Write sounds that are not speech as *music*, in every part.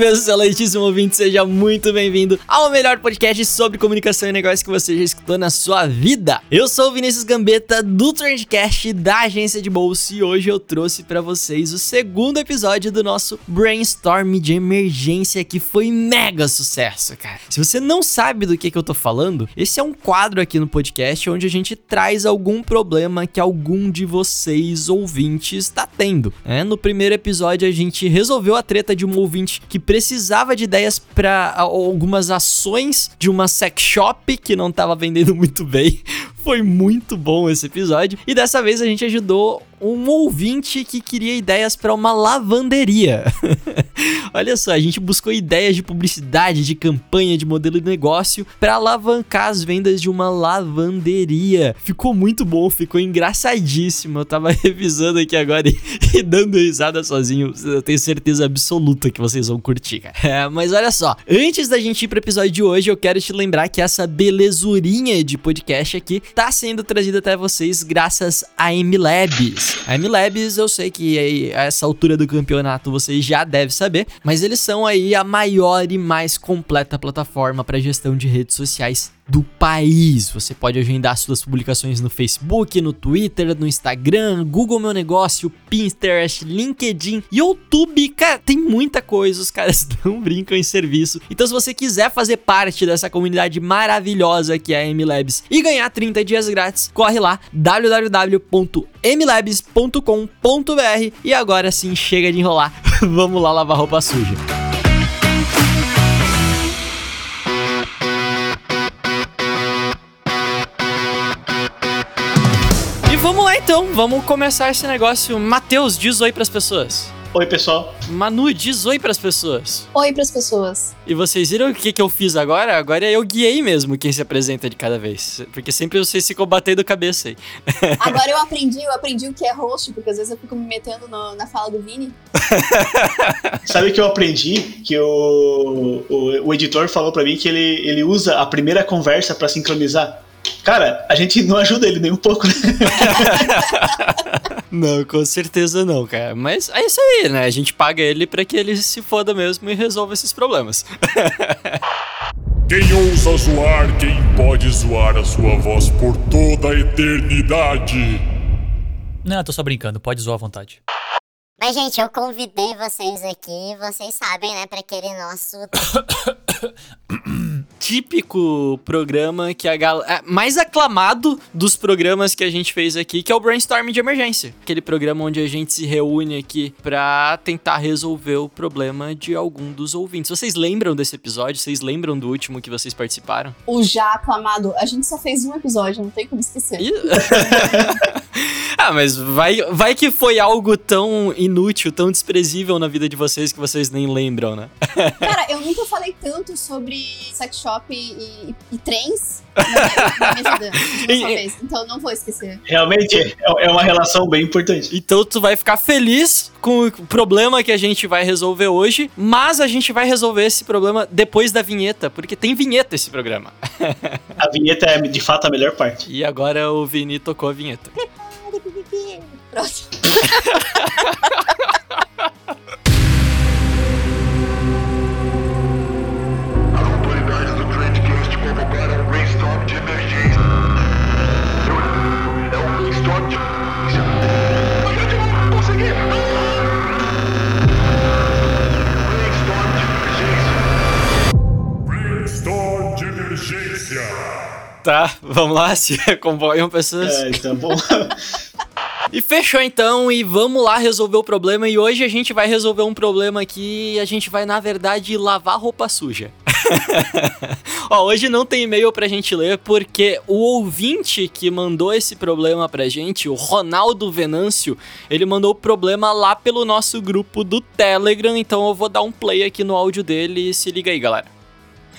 Meu excelentíssimo ouvinte, seja muito bem-vindo ao melhor podcast sobre comunicação e negócio que você já escutou na sua vida. Eu sou o Vinícius Gambetta do Trendcast da agência de bolsa e hoje eu trouxe para vocês o segundo episódio do nosso brainstorm de emergência que foi mega sucesso, cara. Se você não sabe do que, que eu tô falando, esse é um quadro aqui no podcast onde a gente traz algum problema que algum de vocês ouvintes está tendo. É, no primeiro episódio a gente resolveu a treta de um ouvinte que precisava de ideias para algumas ações de uma sex shop que não estava vendendo *laughs* muito bem. Foi muito bom esse episódio. E dessa vez a gente ajudou um ouvinte que queria ideias para uma lavanderia. *laughs* Olha só, a gente buscou ideias de publicidade, de campanha, de modelo de negócio para alavancar as vendas de uma lavanderia. Ficou muito bom, ficou engraçadíssimo. Eu tava *laughs* revisando aqui agora e, dando risada sozinho. Eu tenho certeza absoluta que vocês vão curtir, cara. *laughs* É, mas olha só, antes da gente ir pro episódio de hoje, eu quero te lembrar que essa belezurinha de podcast aqui tá sendo trazida até vocês graças a MLabs. A MLabs, eu sei que a essa altura do campeonato vocês já devem saber, mas eles são aí a maior e mais completa plataforma para gestão de redes sociais do país. Você pode agendar suas publicações no Facebook, no Twitter, no Instagram, Google Meu Negócio, Pinterest, LinkedIn, YouTube. Cara, tem muita coisa, os caras *laughs* não brincam em serviço. Então, se você quiser fazer parte dessa comunidade maravilhosa que é a MLabs e ganhar 30 dias grátis, corre lá www.mlabs.com.br e agora sim chega de enrolar. *laughs* Vamos lá lavar roupa suja. Vamos começar esse negócio. Matheus, diz oi pras pessoas. Oi, pessoal. Manu, diz oi pras pessoas. Oi pras pessoas. E vocês viram o que, que eu fiz agora? Agora eu guiei mesmo quem se apresenta de cada vez. Porque sempre vocês ficam batendo cabeça aí. *laughs* Agora eu aprendi, eu aprendi o que é host, porque às vezes eu fico me metendo no, na fala do Vini. *laughs* Sabe que eu aprendi? Que o, o, o editor falou para mim que ele, ele usa a primeira conversa para sincronizar. Cara, a gente não ajuda ele nem um pouco, né? *laughs* não, com certeza não, cara. Mas é isso aí, né? A gente paga ele para que ele se foda mesmo e resolva esses problemas. *laughs* Quem ousa zoar, quem pode zoar a sua voz por toda a eternidade? Não, tô só brincando, pode zoar à vontade. Mas, gente, eu convidei vocês aqui, vocês sabem, né, para aquele nosso. *coughs* *coughs* Típico programa que a galera. É, mais aclamado dos programas que a gente fez aqui, que é o Brainstorm de Emergência. Aquele programa onde a gente se reúne aqui pra tentar resolver o problema de algum dos ouvintes. Vocês lembram desse episódio? Vocês lembram do último que vocês participaram? O já aclamado. A gente só fez um episódio, não tem como esquecer. *laughs* ah, mas vai, vai que foi algo tão inútil, tão desprezível na vida de vocês que vocês nem lembram, né? *laughs* Cara, eu nunca falei tanto sobre sex shop e, e, e trens *laughs* na minha vez. Então não vou esquecer. Realmente é, é uma relação bem importante. Então tu vai ficar feliz com o problema que a gente vai resolver hoje, mas a gente vai resolver esse problema depois da vinheta, porque tem vinheta esse programa. A vinheta é de fato a melhor parte. E agora o Vini tocou a vinheta. Pronto. *laughs* Tá, vamos lá, se acompanham pessoas. É, então bom. *laughs* E fechou então, e vamos lá resolver o problema. E hoje a gente vai resolver um problema que a gente vai, na verdade, lavar roupa suja. *laughs* Ó, hoje não tem e-mail pra gente ler porque o ouvinte que mandou esse problema pra gente, o Ronaldo Venâncio, ele mandou o problema lá pelo nosso grupo do Telegram. Então eu vou dar um play aqui no áudio dele e se liga aí, galera.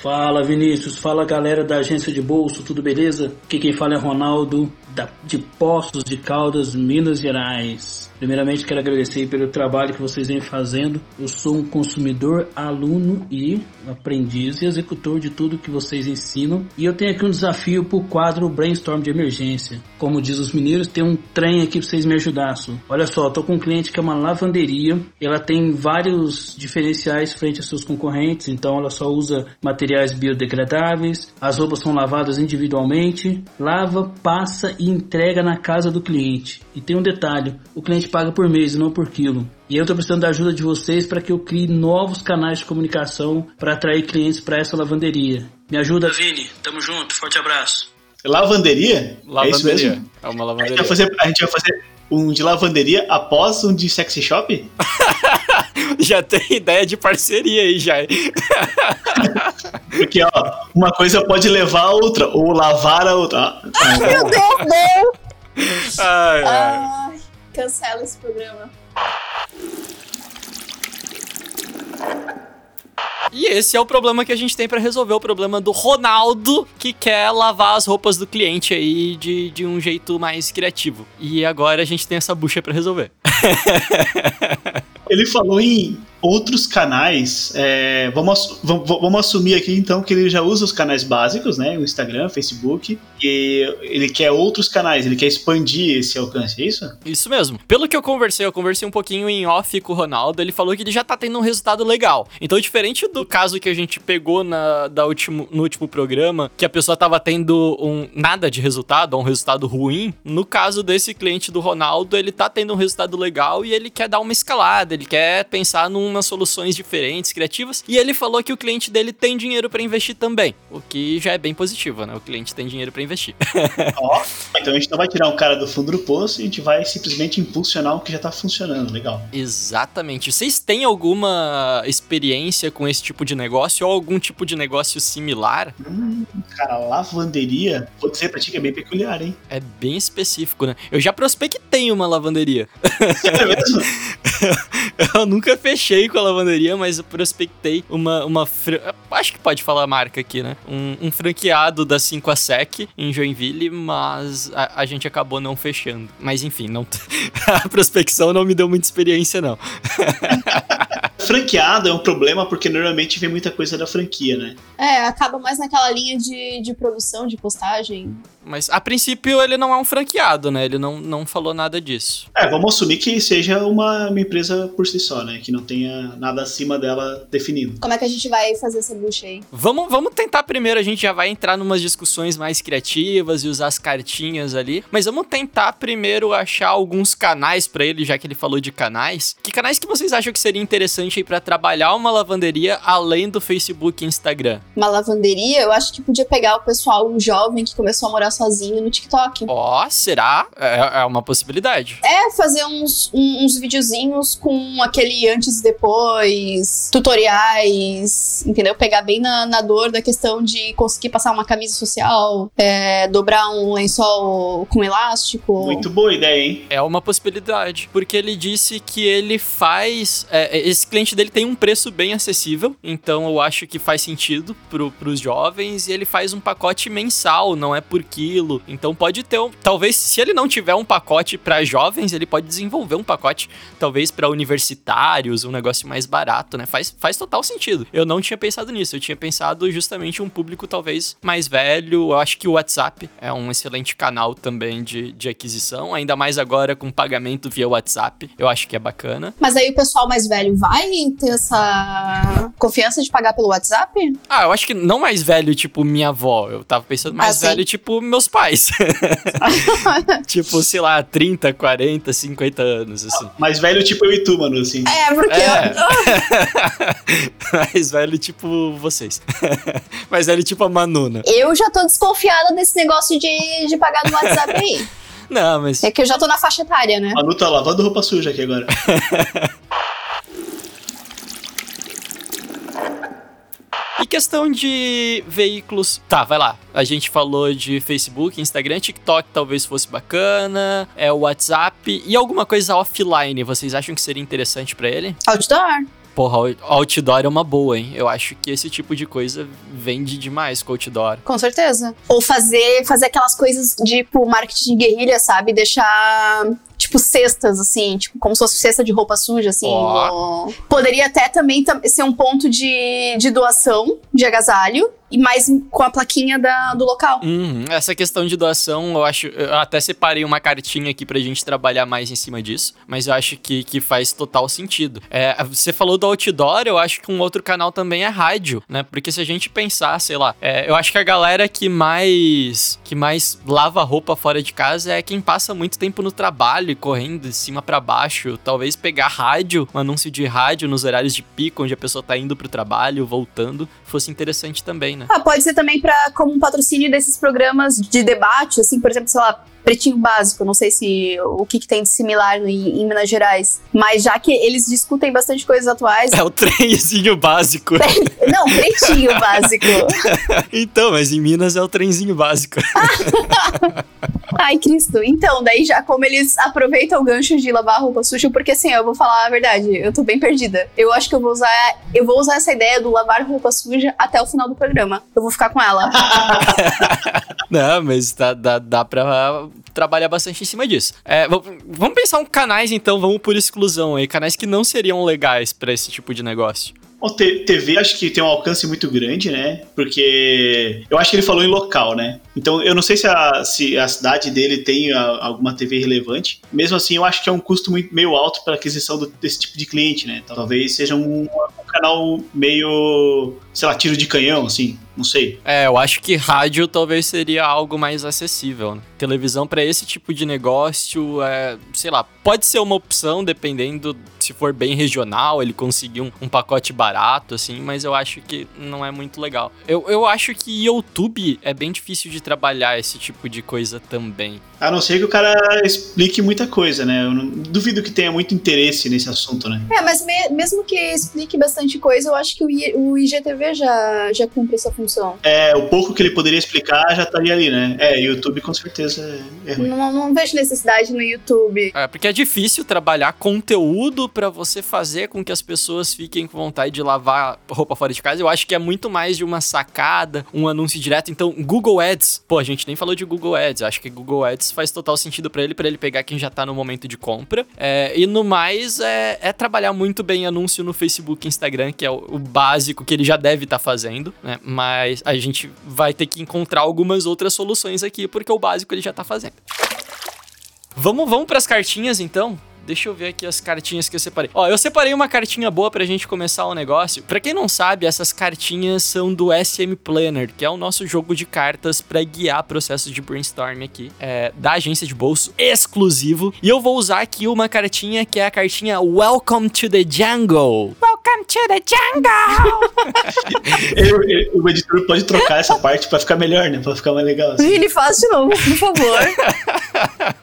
Fala Vinícius, fala galera da agência de bolso, tudo beleza? Aqui quem fala é Ronaldo, da, de Poços de Caldas, Minas Gerais. Primeiramente quero agradecer pelo trabalho que vocês vêm fazendo. Eu sou um consumidor, aluno e aprendiz e executor de tudo que vocês ensinam. E eu tenho aqui um desafio para o quadro Brainstorm de Emergência. Como diz os mineiros, tem um trem aqui para vocês me ajudassem. Olha só, tô com um cliente que é uma lavanderia. Ela tem vários diferenciais frente a seus concorrentes, então ela só usa materiais biodegradáveis. As roupas são lavadas individualmente, lava, passa e entrega na casa do cliente. E tem um detalhe: o cliente paga por mês não por quilo. E eu estou precisando da ajuda de vocês para que eu crie novos canais de comunicação para atrair clientes para essa lavanderia. Me ajuda, Vini. Tamo junto. Forte abraço. Lavanderia? É isso Lavanderia. mesmo? É uma A gente, lavanderia. vai fazer, a gente vai fazer um de lavanderia após um de sexy shop? *laughs* já tem ideia de parceria aí, já. *laughs* Porque, ó, uma coisa pode levar a outra, ou lavar a outra. Ah. Meu Deus, não! Ai, ai. Ai, cancela esse programa. E esse é o problema que a gente tem pra resolver, o problema do Ronaldo, que quer lavar as roupas do cliente aí de, de um jeito mais criativo. E agora a gente tem essa bucha pra resolver. *laughs* Ele falou em outros canais. é, vamos, vamos, assumir aqui então que ele já usa os canais básicos, né? O Instagram, Facebook. E ele quer outros canais, ele quer expandir esse alcance, é isso? Isso mesmo. Pelo que eu conversei, eu conversei um pouquinho em off com o Ronaldo, ele falou que ele já tá tendo um resultado legal. Então, diferente do caso que a gente pegou na, da último, no último programa, que a pessoa tava tendo um nada de resultado, um resultado ruim, no caso desse cliente do Ronaldo, ele tá tendo um resultado legal e ele quer dar uma escalada, ele quer pensar num umas soluções diferentes, criativas, e ele falou que o cliente dele tem dinheiro pra investir também, o que já é bem positivo, né? O cliente tem dinheiro pra investir. *laughs* Ó, então a gente não vai tirar um cara do fundo do poço e a gente vai simplesmente impulsionar o que já tá funcionando. Legal. Exatamente. Vocês têm alguma experiência com esse tipo de negócio ou algum tipo de negócio similar? Hum, cara, lavanderia, vou dizer pra ti que é bem peculiar, hein? É bem específico, né? Eu já prospectei uma lavanderia. É mesmo? *laughs* eu nunca fechei com a lavanderia, mas eu prospectei uma. uma fra- Acho que pode falar a marca aqui, né? Um, um franqueado da 5 a Sec em Joinville, mas a, a gente acabou não fechando. Mas enfim, não *laughs* a prospecção não me deu muita experiência, não. *laughs* Franqueado é um problema porque normalmente vem muita coisa da franquia, né? É, acaba mais naquela linha de, de produção, de postagem. Mas a princípio ele não é um franqueado, né? Ele não, não falou nada disso. É, vamos assumir que seja uma, uma empresa por si só, né? Que não tenha nada acima dela definido. Como é que a gente vai fazer essa bucha aí? Vamos, vamos tentar primeiro, a gente já vai entrar numas discussões mais criativas e usar as cartinhas ali. Mas vamos tentar primeiro achar alguns canais pra ele, já que ele falou de canais. Que canais que vocês acham que seria interessante aí pra trabalhar uma lavanderia além do Facebook e Instagram? Uma lavanderia, eu acho que podia pegar o pessoal um jovem que começou a morar sozinho no TikTok. Ó, será? É, é uma possibilidade. É, fazer uns, um- uns videozinhos com aquele antes e depois, tutoriais, entendeu? Pegar bem na, na dor da questão de conseguir passar uma camisa social, é, dobrar um lençol com elástico. Muito boa ideia, hein? É uma possibilidade, porque ele disse que ele faz. é, esse cliente dele tem um preço bem acessível, então eu acho que faz sentido pro, pros jovens e ele faz um pacote mensal, não é por quilo. Então pode ter um. Talvez, se ele não tiver um pacote pra jovens, ele pode desenvolver um pacote, talvez pra universitários, um negócio mais barato, né? Faz, faz total sentido. Eu não tinha pensado nisso, eu tinha pensado justamente um público talvez mais velho. Eu acho que o WhatsApp é um excelente canal também de, de aquisição, ainda mais agora com pagamento via WhatsApp. Eu acho que é bacana. Mas aí o pessoal mais velho vai ter essa confiança de pagar pelo WhatsApp? Ah, eu acho que não mais velho, tipo minha avó. Eu tava pensando mais Ah, velho, tipo meus pais. *laughs* tipo, sei lá, 30, 40, 50 anos, assim. Mais velho tipo eu e tu, mano, assim. É, porque É. *laughs* mais velho, tipo vocês. *laughs* mais velho, tipo a Manuna. eu já tô desconfiada desse negócio de, de pagar no WhatsApp aí. Não, mas. É que eu já tô na faixa etária, né? Manu tá lavando roupa suja aqui agora. Questão de veículos. Tá, vai lá. A gente falou de Facebook, Instagram, TikTok talvez fosse bacana, é o WhatsApp e alguma coisa offline. Vocês acham que seria interessante pra ele? Outdoor. Porra, outdoor é uma boa, hein? Eu acho que esse tipo de coisa vende demais com outdoor. Com certeza. Ou fazer, fazer aquelas coisas tipo marketing de guerrilha, sabe? Deixar tipo cestas assim, tipo como se fosse cesta de roupa suja assim. No- Poderia até também tam- ser um ponto de, de doação de agasalho e mais com a plaquinha da, do local. Uhum, Essa questão de doação, eu acho. Eu até separei uma cartinha aqui pra gente trabalhar mais em cima disso, mas eu acho que, que faz total sentido. É, você falou do outdoor, eu acho que um outro canal também é rádio, né? Porque se a gente pensar, sei lá, é, eu acho que a galera que mais que mais lava roupa fora de casa é quem passa muito tempo no trabalho, correndo de cima pra baixo. Talvez pegar rádio, um anúncio de rádio nos horários de pico, onde a pessoa tá indo pro trabalho, voltando, fosse interessante também, né? Ah, pode ser também para como um patrocínio desses programas de debate, assim, por exemplo, sei lá, Pretinho Básico, não sei se o que, que tem de similar em, em Minas Gerais, mas já que eles discutem bastante coisas atuais. *laughs* É o trenzinho básico. *laughs* não, Pretinho Básico. *laughs* então, mas em Minas é o trenzinho básico. Ai, Cristo. Então, daí já como eles aproveitam o gancho de lavar roupa suja, porque assim, eu vou falar a verdade, eu tô bem perdida. Eu acho que eu vou usar, eu vou usar essa ideia do lavar roupa suja até o final do programa. Eu vou ficar com ela. Não, mas dá, dá, dá pra trabalhar bastante em cima disso. É, vamos pensar em canais, então, vamos por exclusão aí. Canais que não seriam legais pra esse tipo de negócio. O TV acho que tem um alcance muito grande, né? Porque eu acho que ele falou em local, né? Então eu não sei se a, se a cidade dele tem a- alguma TV relevante. Mesmo assim, eu acho que é um custo muito, meio alto para aquisição do- desse tipo de cliente, né? Talvez seja um canal meio, sei lá, tiro de canhão, assim. Não sei. É, eu acho que rádio talvez seria algo mais acessível. Né? Televisão pra esse tipo de negócio, é, sei lá, pode ser uma opção dependendo se for bem regional, ele conseguir um, um pacote barato, assim, mas eu acho que não é muito legal. Eu, eu acho que YouTube é bem difícil de trabalhar esse tipo de coisa também. A não ser que o cara explique muita coisa, né? Eu não, duvido que tenha muito interesse nesse assunto, né? É, mas me- mesmo que explique bastante coisa, eu acho que o, I- o IGTV já, já cumpre essa função. É, o pouco que ele poderia explicar já estaria ali, né? É, YouTube com certeza é, é ruim. Não, não vejo necessidade no YouTube. É, porque é difícil trabalhar conteúdo pra você fazer com que as pessoas fiquem com vontade de lavar roupa fora de casa. Eu acho que é muito mais de uma sacada, um anúncio direto. Então, Google Ads, pô, a gente nem falou de Google Ads. Eu acho que Google Ads faz total sentido pra ele, pra ele pegar quem já tá no momento de compra. É, e no mais, é, é trabalhar muito bem anúncio no Facebook e Instagram, que é o, o básico que ele já deve estar fazendo, né? Mas a gente vai ter que encontrar algumas outras soluções aqui, porque o básico ele já tá fazendo. Vamos, vamos pras cartinhas então? Deixa eu ver aqui as cartinhas que eu separei. Ó, eu separei uma cartinha boa pra gente começar o negócio. Pra quem não sabe, essas cartinhas são do SM Planner, que é o nosso jogo de cartas pra guiar processos de brainstorm aqui, é, da agência de bolso exclusivo. E eu vou usar aqui uma cartinha que é a cartinha Welcome to the Jungle. Welcome to the Jungle. *laughs* Ele- ele- o editor pode trocar essa parte pra ficar melhor, né? Pra ficar mais legal. assim. Ele faz de novo, por favor. *laughs*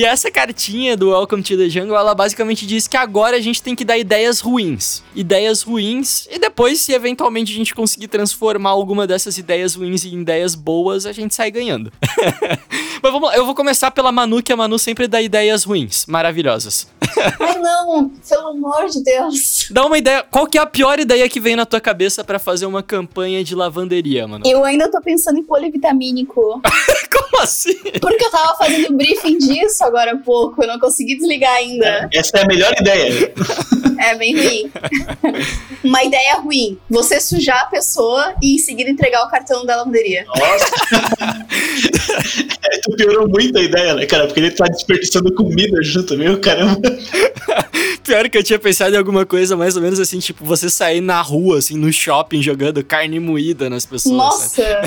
E, essa cartinha do Welcome to the Jungle, ela basicamente diz que agora a gente tem que dar ideias ruins. Ideias ruins, e depois, se eventualmente a gente conseguir transformar alguma dessas ideias ruins em ideias boas, a gente sai ganhando. *laughs* Mas vamos lá, eu vou começar pela Manu, que a Manu sempre dá ideias ruins, maravilhosas. *laughs* Ai, não, pelo amor de Deus. Dá uma ideia, qual que é a pior ideia que vem na tua cabeça pra fazer uma campanha de lavanderia, mano? Eu ainda tô pensando em polivitamínico. *laughs* Como assim? Porque eu tava fazendo briefing disso agora há pouco, eu não consegui desligar ainda. Essa é a melhor ideia. É bem ruim. *laughs* Uma ideia ruim. Você sujar a pessoa e em seguida entregar o cartão da lavanderia. Nossa. É, *laughs* tu piorou muito a ideia, né, cara? Porque ele tá desperdiçando comida junto, meu caramba. *laughs* Pior que eu tinha pensado em alguma coisa mais ou menos assim, tipo, você sair na rua, assim, no shopping, jogando carne moída nas pessoas. Nossa!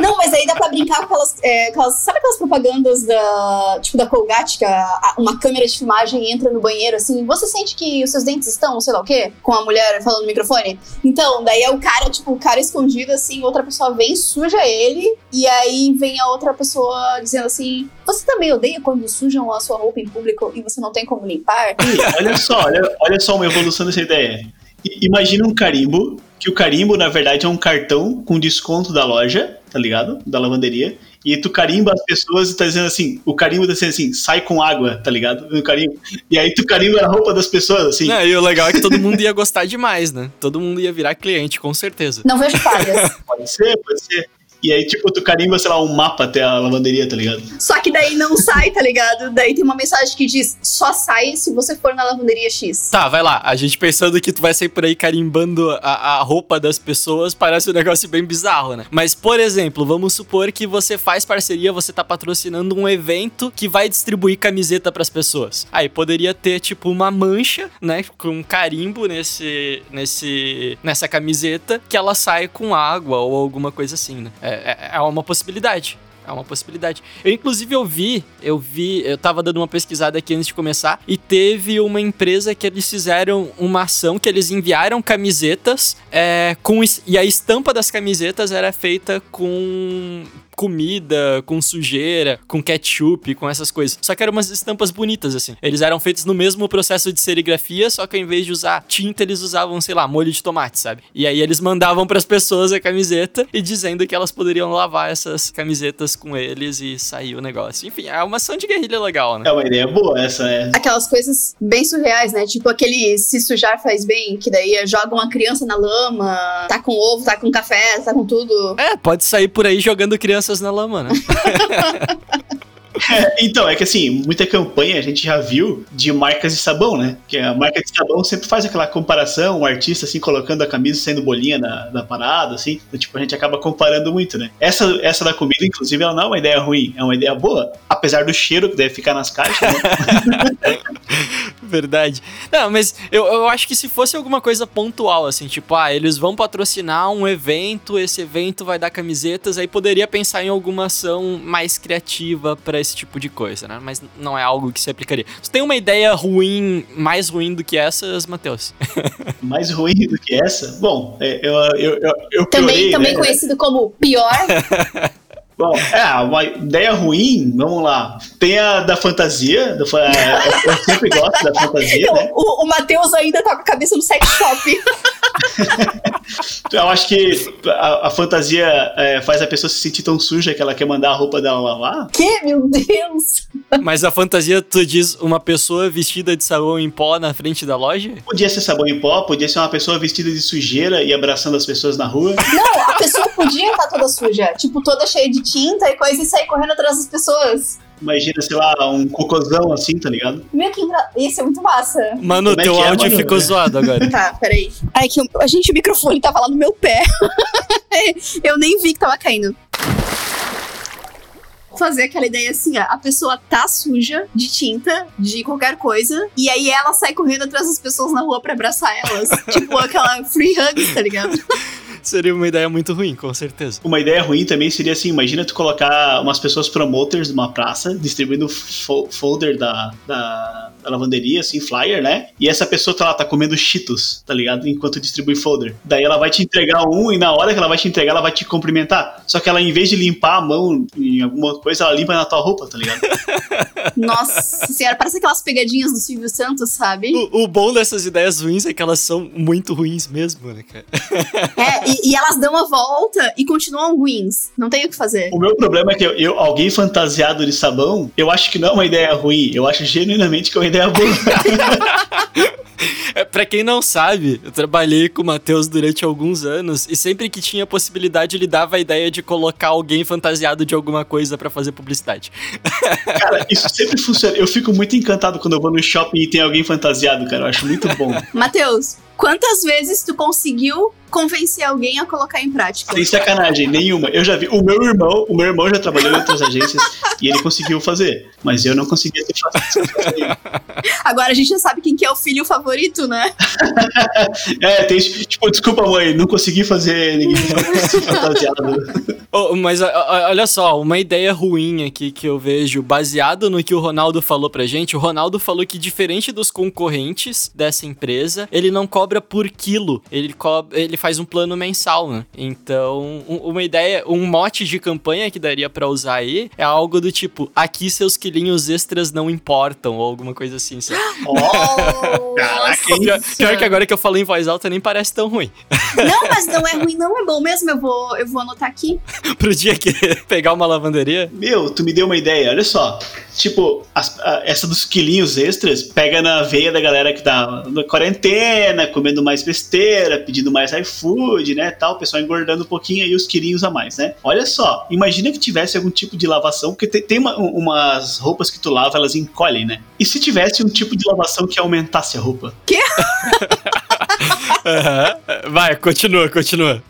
Não, mas aí dá pra brincar com aquelas, é, aquelas- Sabe aquelas propagandas da. Tipo, da Colgate, que a- a- uma câmera de filmagem entra no banheiro assim. Você sente que os seus dentes estão, sei lá o quê? Com a mulher falando no microfone? Então, daí é o cara, tipo, o cara escondido assim, outra pessoa vem, suja ele, e aí vem a outra pessoa dizendo assim: Você também odeia quando sujam a sua roupa em público e você não tem como limpar? Olha só, olha, olha só uma evolução dessa ideia. Imagina um carimbo, que o carimbo, na verdade, é um cartão com desconto da loja, tá ligado? Da lavanderia. E tu carimba as pessoas e tá dizendo assim, o carimbo tá dizendo assim, sai com água, tá ligado? No carimbo. E aí tu carimba a roupa das pessoas, assim. Não, e o legal é que todo mundo ia gostar demais, né? Todo mundo ia virar cliente, com certeza. Não vejo falhas. *laughs* Pode ser, pode ser. E aí, tipo, tu carimba, sei lá, um mapa até a lavanderia, tá ligado? Só que daí não sai, tá ligado? Daí tem uma mensagem que diz: só sai se você for na lavanderia X. Tá, vai lá. A gente pensando que tu vai sair por aí carimbando a, a roupa das pessoas, parece um negócio bem bizarro, né? Mas, por exemplo, vamos supor que você faz parceria, você tá patrocinando um evento que vai distribuir camiseta pras pessoas. Aí poderia ter, tipo, uma mancha, né? Com um carimbo nesse, nesse, nessa camiseta que ela sai com água ou alguma coisa assim, né? É, é, é uma possibilidade. É uma possibilidade. Eu, inclusive, eu vi, eu vi, eu tava dando uma pesquisada aqui antes de começar, e teve uma empresa que eles fizeram uma ação que eles enviaram camisetas é, com. E a estampa das camisetas era feita com comida, com sujeira, com ketchup, com essas coisas. Só que eram umas estampas bonitas, assim. Eles eram feitos no mesmo processo de serigrafia, só que ao invés de usar tinta, eles usavam, sei lá, molho de tomate, sabe? E aí eles mandavam pras pessoas a camiseta e dizendo que elas poderiam lavar essas camisetas com eles e sair o negócio. Enfim, é uma ação de guerrilha legal, né? É uma ideia boa essa, né? Aquelas coisas bem surreais, né? Tipo aquele se sujar faz bem, que daí joga uma criança na lama, tá com ovo, tá com café, tá com tudo. É, pode sair por aí jogando crianças na lama, né? *laughs* É, então, é que assim, muita campanha a gente já viu de marcas de sabão, né? Que a marca de sabão sempre faz aquela comparação, o artista assim, colocando a camisa sendo bolinha na, na parada, assim. Então, tipo, a gente acaba comparando muito, né? Essa, essa da comida, inclusive, ela não é uma ideia ruim, é uma ideia boa. Apesar do cheiro que deve ficar nas caixas, né? *laughs* Verdade. Não, mas eu, eu acho que se fosse alguma coisa pontual, assim, tipo, ah, eles vão patrocinar um evento, esse evento vai dar camisetas, aí poderia pensar em alguma ação mais criativa pra esse tipo de coisa, né? Mas não é algo que se aplicaria. Você tem uma ideia ruim, mais ruim do que essas, Matheus? *laughs* Mais ruim do que essa? Bom, é, eu, eu, eu, eu Também, piorei, também né? conhecido como pior. *laughs* Bom, é, uma ideia ruim, vamos lá. Tem a da fantasia, do, é, eu sempre gosto da fantasia, né? o, o Matheus ainda tá com a cabeça no sex shop. *laughs* Eu acho que a, a fantasia é, faz a pessoa se sentir tão suja que ela quer mandar a roupa dela lavar. que, meu Deus? Mas a fantasia, tu diz uma pessoa vestida de sabão em pó na frente da loja? Podia ser sabão em pó, podia ser uma pessoa vestida de sujeira e abraçando as pessoas na rua. Não, a pessoa podia estar toda suja. Tipo, toda cheia de tinta e coisa e sair correndo atrás das pessoas. Imagina, sei lá, um cocôzão assim, tá ligado? Meu, que engra... Isso é muito massa. Mano, Como é teu é, áudio mano? ficou zoado agora. *laughs* Tá, peraí. Ai, que a gente, o microfone tava lá no meu pé. *laughs* Eu nem vi que tava caindo. Fazer aquela ideia assim, ó, a pessoa tá suja de tinta, de qualquer coisa, e aí ela sai correndo atrás das pessoas na rua pra abraçar elas. *laughs* tipo aquela free hugs, tá ligado? *laughs* Seria uma ideia muito ruim, com certeza. Uma ideia ruim também seria assim: imagina tu colocar umas pessoas promoters numa praça, distribuindo fo- folder da, da, da lavanderia, assim, flyer, né? E essa pessoa tá lá, tá comendo cheetos, tá ligado? Enquanto distribui folder. Daí ela vai te entregar um e na hora que ela vai te entregar, ela vai te cumprimentar. Só que ela, em vez de limpar a mão em alguma coisa, ela limpa na tua roupa, tá ligado? *laughs* Nossa senhora, parece aquelas pegadinhas do Silvio Santos, sabe? O, o bom dessas ideias ruins é que elas são muito ruins mesmo, né, cara? *laughs* É, e, e elas dão a volta e continuam ruins. Não tem o que fazer. O meu problema é que eu, eu- alguém fantasiado de sabão, eu acho que não é uma ideia ruim, eu acho genuinamente que é uma ideia boa. *laughs* É, pra quem não sabe, eu trabalhei com o Matheus durante alguns anos e sempre que tinha possibilidade ele dava a ideia de colocar alguém fantasiado de alguma coisa pra fazer publicidade. *laughs* cara, isso sempre funciona. Eu fico muito encantado quando eu vou no shopping e tem alguém fantasiado, cara. Eu acho muito bom. Matheus, quantas vezes tu conseguiu convencer alguém a colocar em prática? Sem sacanagem, nenhuma. Eu já vi. O meu irmão, o meu irmão já trabalhou em outras agências e ele conseguiu fazer. Mas eu não conseguia ser fácil. Agora a gente já sabe quem que é o filho favorito, né? *laughs* É, tem tipo, desculpa, mãe, não consegui fazer ninguém ser fantasiado. *laughs* Oh, mas olha só, uma ideia ruim aqui que eu vejo, baseado no que o Ronaldo falou pra gente. O Ronaldo falou que, diferente dos concorrentes dessa empresa, ele não cobra por quilo. Ele, co ele faz um plano mensal, né? Então, um- uma ideia, um mote de campanha que daria pra usar aí é algo do tipo: aqui seus quilinhos extras não importam, ou alguma coisa assim, sabe? *gasps* Oh, Caraca? Pior, pior que agora que eu falei em voz alta nem parece tão ruim. *laughs* Não, mas não é ruim, não é bom mesmo. Eu vou, eu vou anotar aqui. *laughs* Pro dia que *laughs* pegar uma lavanderia. Meu, tu me deu uma ideia, olha só. Tipo, as- a- essa dos quilinhos extras pega na veia da galera que tá na quarentena, comendo mais besteira, pedindo mais iFood, né? Tal, o pessoal engordando um pouquinho aí os quilinhos a mais, né? Olha só, imagina que tivesse algum tipo de lavação, porque tem, tem uma- um- umas roupas que tu lava, elas encolhem, né? E se tivesse um tipo de lavação que aumentasse a roupa? *laughs* *laughs* Aham. Vai, continua, continua.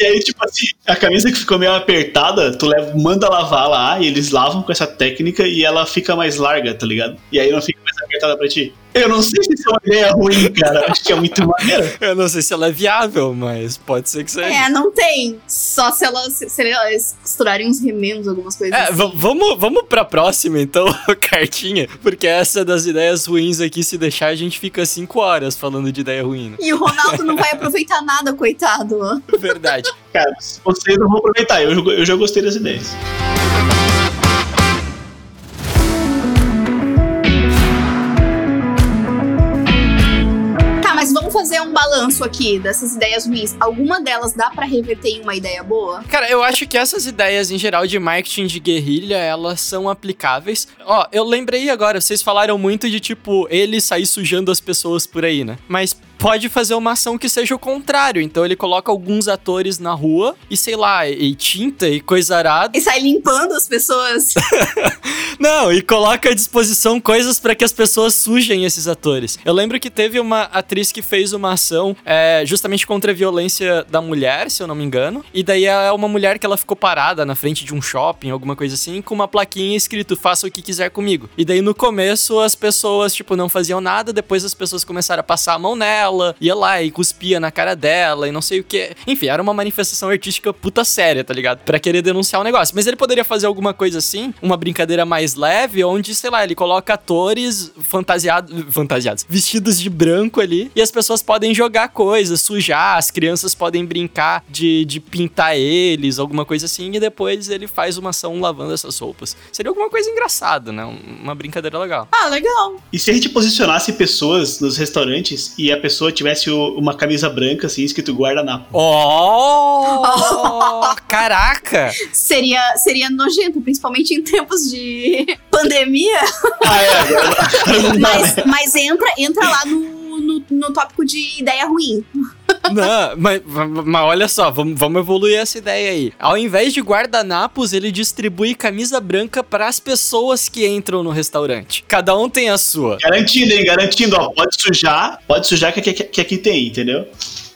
E aí, tipo assim, a camisa que ficou meio apertada, tu leva, manda lavar lá e eles lavam com essa técnica e ela fica mais larga, tá ligado? E aí não fica mais apertada pra ti. Eu não sei se isso é uma ideia ruim, cara. Acho que é muito maneiro. Eu não sei se ela é viável, mas pode ser que seja. É, não tem. Só se elas, se, se elas costurarem uns remendos, algumas coisas É, assim. va- vamos, vamos pra próxima, então, *laughs* cartinha. Porque essa das ideias ruins aqui, se deixar, a gente fica cinco horas falando de ideia ruim. né? E o Ronaldo não vai aproveitar nada, coitado. Verdade. *laughs* Cara, vocês não vão aproveitar. Eu, eu já gostei das ideias. Tá, mas vamos fazer um balanço aqui dessas ideias ruins. Alguma delas dá pra reverter em uma ideia boa? Cara, eu acho que essas ideias em geral de marketing de guerrilha, elas são aplicáveis. Ó, eu lembrei agora, vocês falaram muito de tipo, ele sair sujando as pessoas por aí, né? Mas pode fazer uma ação que seja o contrário. Então ele coloca alguns atores na rua e sei lá, e tinta e coisa arada. E sai limpando as pessoas. *laughs* Não, e coloca à disposição coisas pra que as pessoas sujem esses atores. Eu lembro que teve uma atriz que fez uma ação é, justamente contra a violência da mulher, se eu não me engano. E daí é uma mulher que ela ficou parada na frente de um shopping, alguma coisa assim, com uma plaquinha escrito faça o que quiser comigo. E daí no começo as pessoas, tipo, não faziam nada, depois as pessoas começaram a passar a mão nela, ia lá e cuspia na cara dela e não sei o que. Enfim, era uma manifestação artística puta séria, tá ligado? Pra querer denunciar o negócio. Mas ele poderia fazer alguma coisa assim, uma brincadeira mais leve, onde, sei lá, ele coloca atores fantasiados, fantasiados, vestidos de branco ali, e as pessoas podem jogar coisas, sujar, as crianças podem brincar de, de pintar eles, alguma coisa assim, e depois ele faz uma ação lavando essas roupas. Seria alguma coisa engraçada, né? Uma brincadeira legal. Ah, legal. E se a gente posicionasse pessoas nos restaurantes e a pessoa tivesse o- uma camisa branca, assim, escrito guardanapo? Oh! *laughs* Caraca! Seria, seria nojento, principalmente em tempos de *laughs* pandemia. Ah, é, Mas, né? mas entra, entra lá no, no, no tópico de ideia ruim. Não, mas, mas olha só, vamos, vamos evoluir essa ideia aí. Ao invés de guardanapos, ele distribui camisa branca para as pessoas que entram no restaurante. Cada um tem a sua. Garantindo, hein? Garantindo, ó. Pode sujar, pode sujar que, que, que aqui tem, entendeu?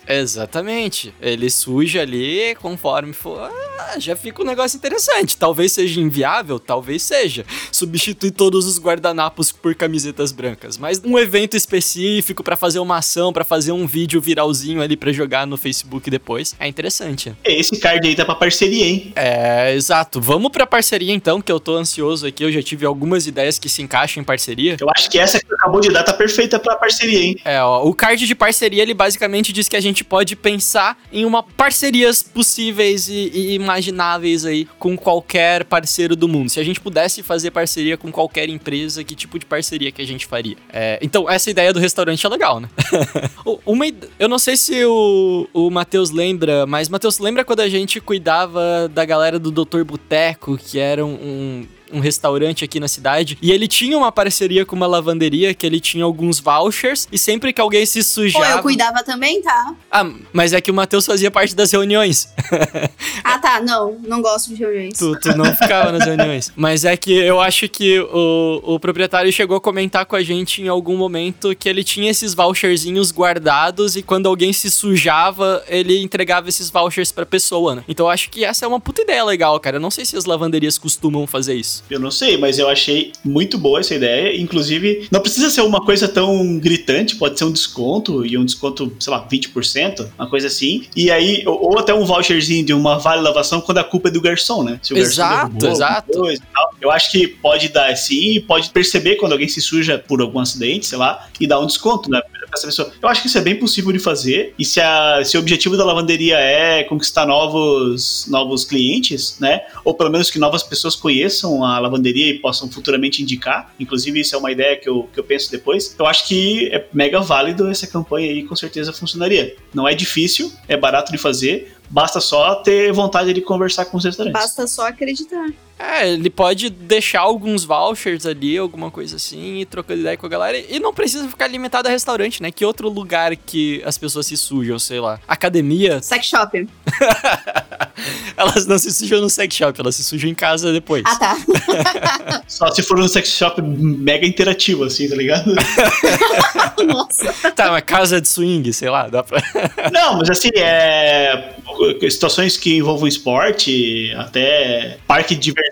Exatamente. Ele suja ali conforme for. Ah, já fica um negócio interessante. Talvez seja inviável, talvez seja. Substituir todos os guardanapos por camisetas brancas. Mas um evento específico pra fazer uma ação, pra fazer um vídeo viralzinho ali pra jogar no Facebook depois. É interessante. Esse card aí tá pra parceria, hein? É, exato. Vamos pra parceria então, que eu tô ansioso aqui. Eu já tive algumas ideias que se encaixam em parceria. Eu acho que essa que acabou de dar tá perfeita pra parceria, hein? É, ó, o card de parceria, ele basicamente diz que a gente pode pensar em uma parcerias possíveis e, e imagináveis aí com qualquer parceiro do mundo. Se a gente pudesse fazer parceria com qualquer empresa, que tipo de parceria que a gente faria? É, então, essa ideia do restaurante é legal, né? *laughs* Uma, eu não sei se o, o Matheus lembra, mas Matheus, lembra quando a gente cuidava da galera do Dr. Boteco, que era um- um um restaurante aqui na cidade. E ele tinha uma parceria com uma lavanderia que ele tinha alguns vouchers. E sempre que alguém se Pô, sujava. eu cuidava também, tá? Ah, mas é que o Matheus fazia parte das reuniões. *laughs* Ah, tá. Não, não gosto de reuniões. tu, tu não ficava nas reuniões. *laughs* Mas é que eu acho que o, o proprietário chegou a comentar com a gente em algum momento que ele tinha esses voucherzinhos guardados e quando alguém se sujava, ele entregava esses vouchers pra pessoa, né? Então eu acho que essa é uma puta ideia legal, cara. Eu não sei se as lavanderias costumam fazer isso. Eu não sei, mas eu achei muito boa essa ideia. Inclusive, não precisa ser uma coisa tão gritante, pode ser um desconto e um desconto, sei lá, 20%, uma coisa assim. E aí, ou, ou até um voucherzinho de uma vale lavação quando a culpa é do garçom, né? Se o Exato, garçom derrubou exato. coisa. Eu acho que pode dar assim, pode perceber quando alguém se suja por algum acidente, sei lá, e dar um desconto pra essa pessoa. Eu acho que isso é bem possível de fazer. E se, a, se o objetivo da lavanderia é conquistar novos, novos clientes, né? Ou pelo menos que novas pessoas conheçam a lavanderia e possam futuramente indicar. Inclusive, isso é uma ideia que eu, que eu penso depois. Eu acho que é mega válido essa campanha aí, com certeza funcionaria. Não é difícil, é barato de fazer. Basta só ter vontade de conversar com os restaurantes. Basta só acreditar. É, ele pode deixar alguns vouchers ali, alguma coisa assim, e trocando ideia com a galera. E não precisa ficar limitado a restaurante, né? Que outro lugar que as pessoas se sujam, sei lá. Academia. *laughs* Sex shop. elas não se sujam no sex shop, elas se sujam em casa depois. Ah, tá. *laughs* Só se for um sex shop mega interativo, assim, tá ligado? *laughs* Nossa. tá, uma casa de swing, sei lá, dá pra. Não, mas assim, é. Situações que envolvam esporte, até parque de diversão,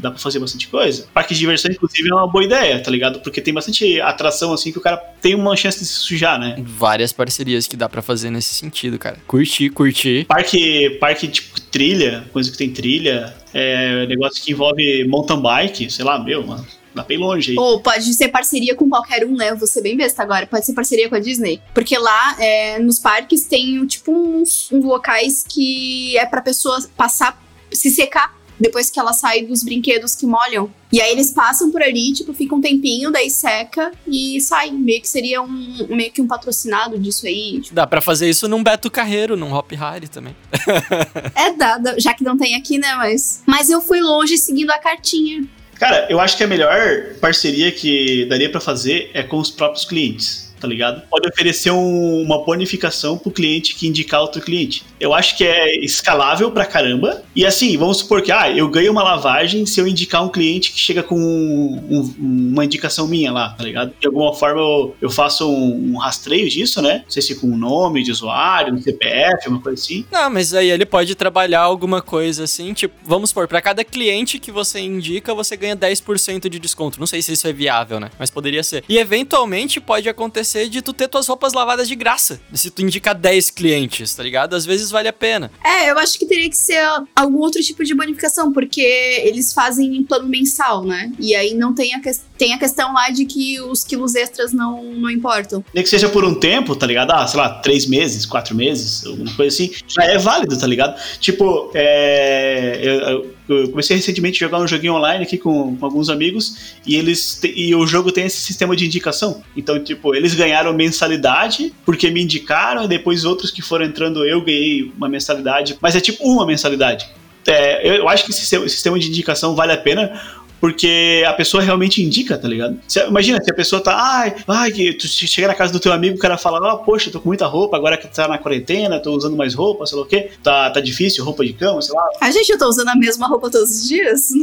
dá pra fazer bastante coisa. Parque de diversão, inclusive, é uma boa ideia, tá ligado? Porque tem bastante atração, assim, que o cara tem uma chance de se sujar, né? Várias parcerias que dá pra fazer nesse sentido, cara. Curtir, curtir. Parque, parque tipo trilha, coisa que tem trilha, é negócio que envolve mountain bike, sei lá, meu, mano. Dá bem longe aí. Ou pode ser parceria com qualquer um, né? Eu vou ser bem besta agora. Pode ser parceria com a Disney. Porque lá, é, nos parques, tem, tipo, uns, uns locais que é pra pessoa passar, se secar depois que ela sai dos brinquedos que molham. E aí eles passam por ali, tipo, fica um tempinho, daí seca e sai. Meio que seria um, meio que um patrocinado disso aí. Tipo. Dá pra fazer isso num Beto Carreiro, num Hop Harry também. *laughs* é dada, já que não tem aqui, né? Mas, mas eu fui longe seguindo a cartinha. Cara, eu acho que a melhor parceria que daria para fazer é com os próprios clientes tá ligado? Pode oferecer um, uma bonificação pro cliente que indicar outro cliente. Eu acho que é escalável pra caramba. E assim, vamos supor que, ah, eu ganho uma lavagem se eu indicar um cliente que chega com um, um, uma indicação minha lá, tá ligado? De alguma forma eu, eu faço um, rastreio disso, né? Não sei se com um nome de usuário, um CPF, uma coisa assim. Não, mas aí ele pode trabalhar alguma coisa assim, tipo, vamos supor, pra cada cliente que você indica, você ganha 10% de desconto. Não sei se isso é viável, né? Mas poderia ser. E eventualmente pode acontecer acontecer de tu ter tuas roupas lavadas de graça. Se tu indica 10 clientes, tá ligado? Às vezes vale a pena. É, eu acho que teria que ser algum outro tipo de bonificação, porque eles fazem em plano mensal, né? E aí não tem a, que tem a questão lá de que os quilos extras não, não importam. Nem que seja por um tempo, tá ligado? Ah, sei lá, três meses, quatro meses, alguma coisa assim, já é válido, tá ligado? Tipo, é. Eu, eu comecei recentemente a jogar um joguinho online aqui com, com alguns amigos e eles e o jogo tem esse sistema de indicação. Então, tipo, eles ganharam mensalidade porque me indicaram e depois outros que foram entrando eu ganhei uma mensalidade, mas é tipo uma mensalidade. É, eu acho que esse sistema de indicação vale a pena porque a pessoa realmente indica, tá ligado? Você, imagina, se a pessoa tá, ai, ai, tu chega na casa do teu amigo, o cara fala, ó, oh, poxa, tô com muita roupa, agora que tá na quarentena, tô usando mais roupa, sei lá o quê, tá, tá difícil, roupa de cama, sei lá. A gente, eu tô usando a mesma roupa todos os dias. *laughs*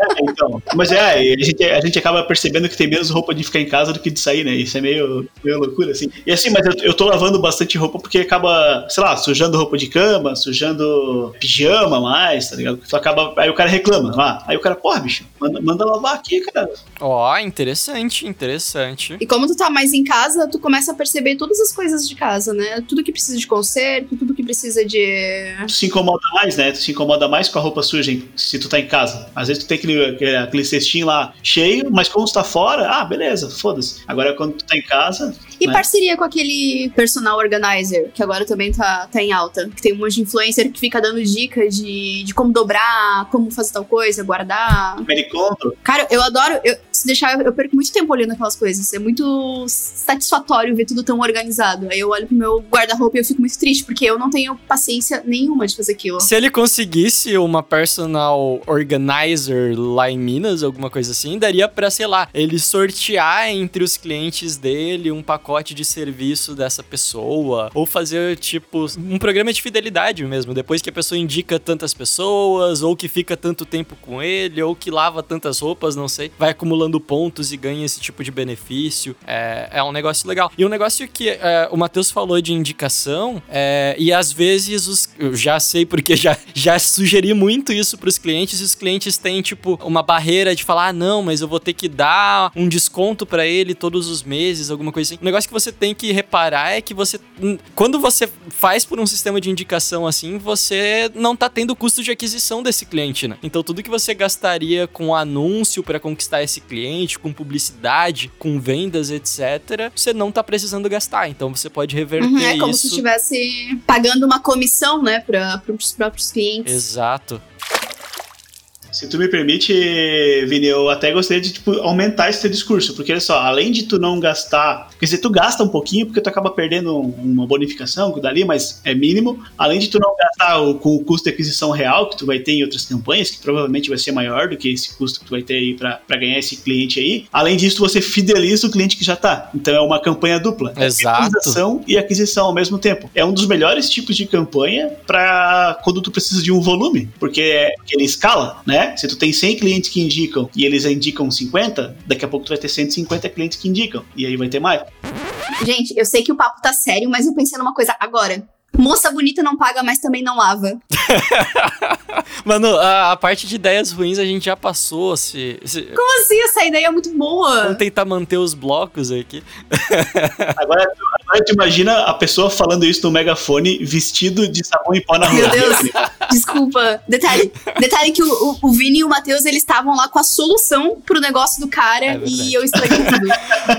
É, então. Mas é, a gente, a gente acaba percebendo que tem menos roupa de ficar em casa do que de sair, né? Isso é meio, meio loucura, assim. E assim, mas eu, eu tô lavando bastante roupa porque acaba, sei lá, sujando roupa de cama, sujando pijama mais, tá ligado? Tu acaba, aí o cara reclama, ah, aí o cara, porra, bicho, Manda, manda lavar aqui, cara. Ó, oh, interessante, interessante. E como tu tá mais em casa, tu começa a perceber todas as coisas de casa, né? Tudo que precisa de conserto, tudo que precisa de. Tu se incomoda mais, né? Tu se incomoda mais com a roupa suja se tu tá em casa. Às vezes tu tem aquele, aquele cestinho lá cheio, mas como tu tá fora, ah, beleza, foda-se. Agora quando tu tá em casa. E né? parceria com aquele personal organizer, que agora também tá, tá em alta. Que tem um monte de influencer que fica dando dicas de, de como dobrar, como fazer tal coisa, guardar. Americano Cara, eu adoro. Eu, se deixar, eu perco muito tempo olhando aquelas coisas. É muito satisfatório ver tudo tão organizado. Aí eu olho pro meu guarda-roupa e eu fico muito triste, porque eu não tenho paciência nenhuma de fazer aquilo. Se ele conseguisse uma personal organizer lá em Minas, alguma coisa assim, daria pra, sei lá, ele sortear entre os clientes dele um pacote de serviço dessa pessoa. Ou fazer, tipo, um programa de fidelidade mesmo. Depois que a pessoa indica tantas pessoas, ou que fica tanto tempo com ele, ou que lava tantas roupas, não sei, vai acumulando pontos e ganha esse tipo de benefício. É, é um negócio legal. E um negócio que é, o Matheus falou de indicação, é, e às vezes os, eu já sei porque já, já sugeri muito isso para os clientes, e os clientes têm, tipo, uma barreira de falar, ah, não, mas eu vou ter que dar um desconto para ele todos os meses, alguma coisa assim. O negócio que você tem que reparar é que você, quando você faz por um sistema de indicação assim, você não tá tendo custo de aquisição desse cliente, né? Então tudo que você gastaria com anúncio para conquistar esse cliente, com publicidade, com vendas, etc., você não tá precisando gastar. Então você pode reverter Uhum, é como isso. se estivesse pagando uma comissão, né, para os próprios clientes. Exato. Se tu me permite, Vini, eu até gostaria de tipo, aumentar esse teu discurso, porque olha só, além de tu não gastar, quer dizer, tu gasta um pouquinho porque tu acaba perdendo um- uma bonificação dali, mas é mínimo. Além de tu não gastar o, com o custo de aquisição real que tu vai ter em outras campanhas, que provavelmente vai ser maior do que esse custo que tu vai ter aí pra pra ganhar esse cliente aí. Além disso, você fideliza o cliente que já tá. Então é uma campanha dupla. É Exato. fidelização e aquisição ao mesmo tempo. É um dos melhores tipos de campanha para quando tu precisa de um volume, porque é- porque ele escala, né? Se tu tem 100 clientes que indicam e eles indicam 50, daqui a pouco tu vai ter 150 clientes que indicam e aí vai ter mais. Gente, eu sei que o papo tá sério, mas eu pensei numa coisa agora. Moça bonita não paga, mas também não lava. *laughs* Mano, a, a parte de ideias ruins a gente já passou. Se, se- Como assim? Essa ideia é muito boa. Vamos tentar manter os blocos aqui. *laughs* Agora, agora tu imagina a pessoa falando isso no megafone vestido de sabão em pó na rua. Meu Deus, desculpa. Detalhe, detalhe que o, o, o Vini e o Matheus, eles estavam lá com a solução pro negócio do cara É e eu estraguei tudo.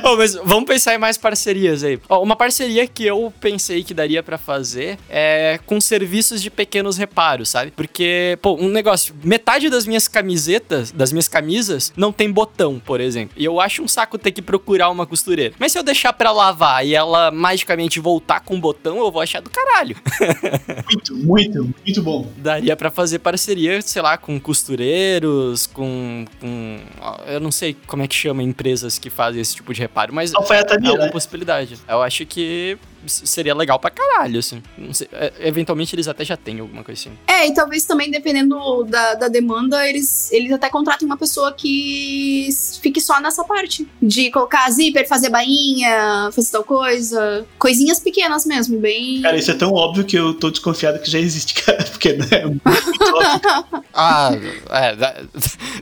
*laughs* Ô, mas vamos pensar em mais parcerias aí. Ó, uma parceria que eu pensei que daria pra fazer é com serviços de pequenos reparos, sabe? Porque, pô, um negócio, metade das minhas camisetas, das minhas camisas, não tem botão, por exemplo. E eu acho um saco ter que procurar uma costureira. Mas se eu deixar pra lavar e ela magicamente voltar com botão, eu vou achar do caralho. *laughs* Muito, muito, muito bom. Daria pra fazer parceria, sei lá, com costureiros, com, com. Eu não sei como é que chama empresas que fazem esse tipo de reparo, mas. Alfaiataria, É uma né? possibilidade. Eu acho que seria legal pra caralho, assim. Não sei, é, eventualmente eles até já têm alguma coisa assim. É, e talvez também, dependendo da, da demanda, eles, eles até contratem uma pessoa que fique só nessa parte. De colocar zíper, fazer bainha, fazer tal coisa. Coisinhas pequenas mesmo, bem. Cara, isso é tão óbvio que eu tô desconfiado que já existe, *laughs* cara. Porque né, é muito. *laughs* Ah, é, da-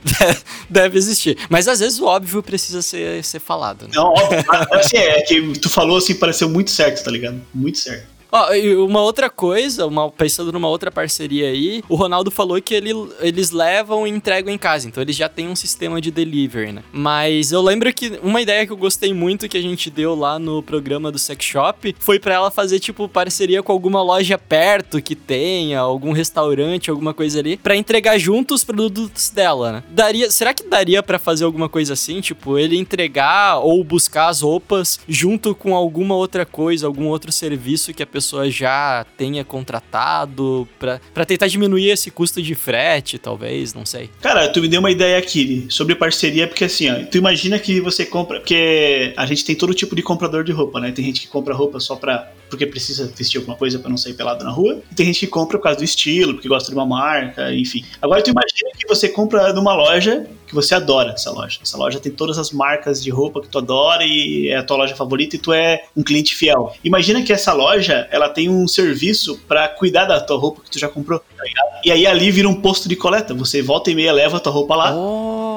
*laughs* deve existir. Mas às vezes o óbvio precisa ser, ser falado, né? Não, óbvio. Assim, é que tu falou assim, pareceu muito certo, tá ligado? Muito certo. Ó, e uma outra coisa, uma, pensando numa outra parceria aí, o Ronaldo falou que ele, eles levam e entregam em casa, então eles já têm um sistema de delivery, né? Mas eu lembro que uma ideia que eu gostei muito que a gente deu lá no programa do Sex Shop foi pra ela fazer, tipo, parceria com alguma loja perto que tenha, algum restaurante, alguma coisa ali, pra entregar junto os produtos dela, né? Daria, será que daria pra fazer alguma coisa assim? Tipo, ele entregar ou buscar as roupas junto com alguma outra coisa, algum outro serviço que a pessoa já tenha contratado pra tentar diminuir esse custo de frete, talvez, não sei. Cara, tu me deu uma ideia aqui sobre parceria, porque assim, ó, tu imagina que você compra. Porque a gente tem todo tipo de comprador de roupa, né? Tem gente que compra roupa só pra. porque precisa vestir alguma coisa pra não sair pelado na rua. E tem gente que compra por causa do estilo, porque gosta de uma marca, enfim. Agora tu imagina que você compra numa loja que você adora essa loja. Essa loja tem todas as marcas de roupa que tu adora e é a tua loja favorita e tu é um cliente fiel. Imagina que essa loja, ela tem um serviço pra cuidar da tua roupa que tu já comprou, tá? E aí ali vira um posto de coleta. Você volta e meia leva a tua roupa lá.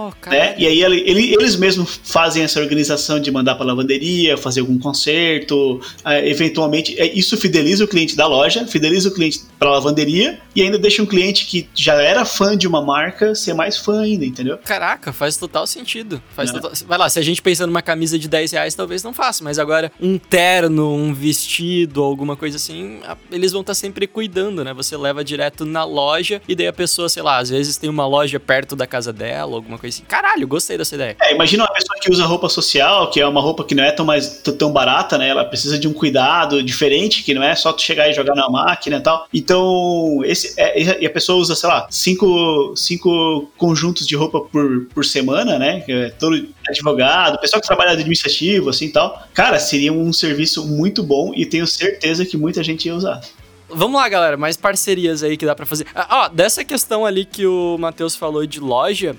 Oh, Né? E aí ele- ele- eles mesmos fazem essa organização de mandar para lavanderia, fazer algum conserto, eh, eventualmente eh, isso fideliza o cliente da loja, fideliza o cliente para lavanderia e ainda deixa um cliente que já era fã de uma marca ser mais fã ainda, entendeu? Caraca, faz total sentido. Faz É. total- Vai lá, se a gente pensa numa camisa de 10 reais, talvez não faça, mas agora um terno, um vestido, alguma coisa assim, eles vão estar sempre cuidando, né? Você leva direto na loja e daí a pessoa, sei lá, às vezes tem uma loja perto da casa dela, alguma coisa assim. Caralho, gostei dessa ideia. É, imagina uma pessoa que usa roupa social, que é uma roupa que não é tão mais tão barata, né? Ela precisa de um cuidado diferente, que não é só tu chegar e jogar na máquina e tal. Então, esse é- e a pessoa usa, sei lá, cinco, cinco conjuntos de roupa por, por semana, né? Que é todo advogado, pessoal que trabalha administrativo, assim e tal. Cara, seria um serviço muito bom e tenho certeza que muita gente ia usar. Vamos lá, galera, mais parcerias aí que dá pra fazer. Ah, ó, dessa questão ali que o Matheus falou de loja,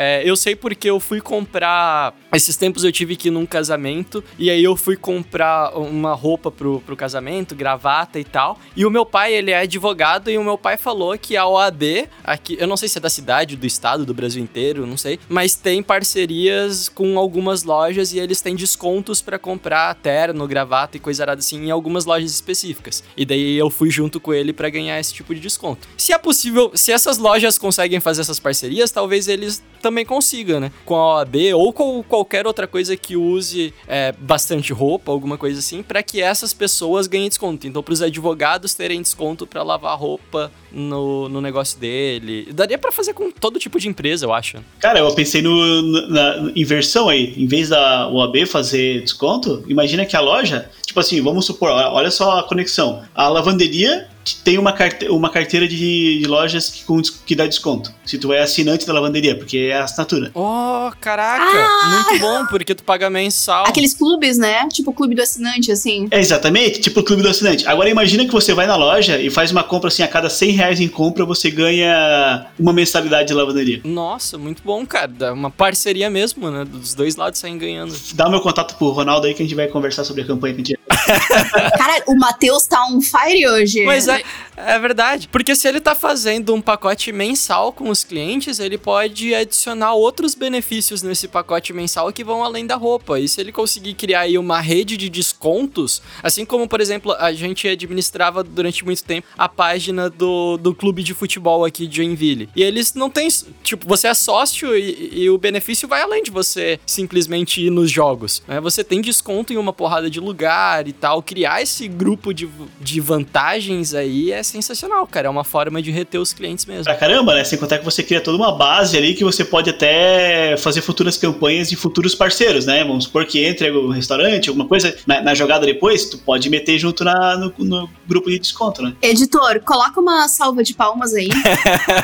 é, eu sei porque eu fui comprar Esses tempos eu tive que ir num casamento e aí eu fui comprar uma roupa pro, pro casamento, gravata e tal. E o meu pai, ele é advogado e o meu pai falou que a OAB, aqui, eu não sei se é da cidade, do estado, do Brasil inteiro, não sei, mas tem parcerias com algumas lojas e eles têm descontos para comprar terno, gravata e coisa arada assim em algumas lojas específicas. E daí eu fui junto com ele para ganhar esse tipo de desconto. Se é possível, se essas lojas conseguem fazer essas parcerias, talvez eles também consigam, né? Com a OAB ou com qualquer outra coisa que use é, bastante roupa, alguma coisa assim, para que essas pessoas ganhem desconto. Então, para os advogados terem desconto para lavar roupa no, no negócio dele. Daria para fazer com todo tipo de empresa, eu acho. Cara, eu pensei no, na inversão aí. Em vez da OAB fazer desconto, imagina que a loja, tipo assim, vamos supor, olha só a conexão. A lavanderia tem uma, carte uma carteira de, de lojas que, com, que dá desconto. Se tu é assinante da lavanderia, porque é a assinatura. Oh, caraca! Ah! Muito bom, porque tu paga mensal. Aqueles clubes, né? Tipo o clube do assinante, assim. É, exatamente, tipo o clube do assinante. Agora imagina que você vai na loja e faz uma compra assim, a cada 100 reais em compra você ganha uma mensalidade de lavanderia. Nossa, muito bom, cara. Dá uma parceria mesmo, né? Dos dois lados saem ganhando. Dá o meu contato pro Ronaldo aí que a gente vai conversar sobre a campanha que a gente *laughs* Cara, o Matheus tá on fire hoje. Mas é, é verdade. Porque se ele tá fazendo um pacote mensal com os clientes, ele pode adicionar outros benefícios nesse pacote mensal que vão além da roupa. E se ele conseguir criar aí uma rede de descontos, assim como, por exemplo, a gente administrava durante muito tempo a página do, do clube de futebol aqui de Joinville. E eles não têm. Tipo, você é sócio e, e o benefício vai além de você simplesmente ir nos jogos. Né? Você tem desconto em uma porrada de lugar e tal. Criar esse grupo de, de vantagens aí é sensacional, cara. É uma forma de reter os clientes mesmo. Pra caramba, né? Sem contar que você cria toda uma base ali que você pode até fazer futuras campanhas de futuros parceiros, né? Vamos supor que entre o restaurante, alguma coisa na, na jogada depois, tu pode meter junto na, no, no, grupo de desconto, né? Editor, coloca uma salva de palmas aí.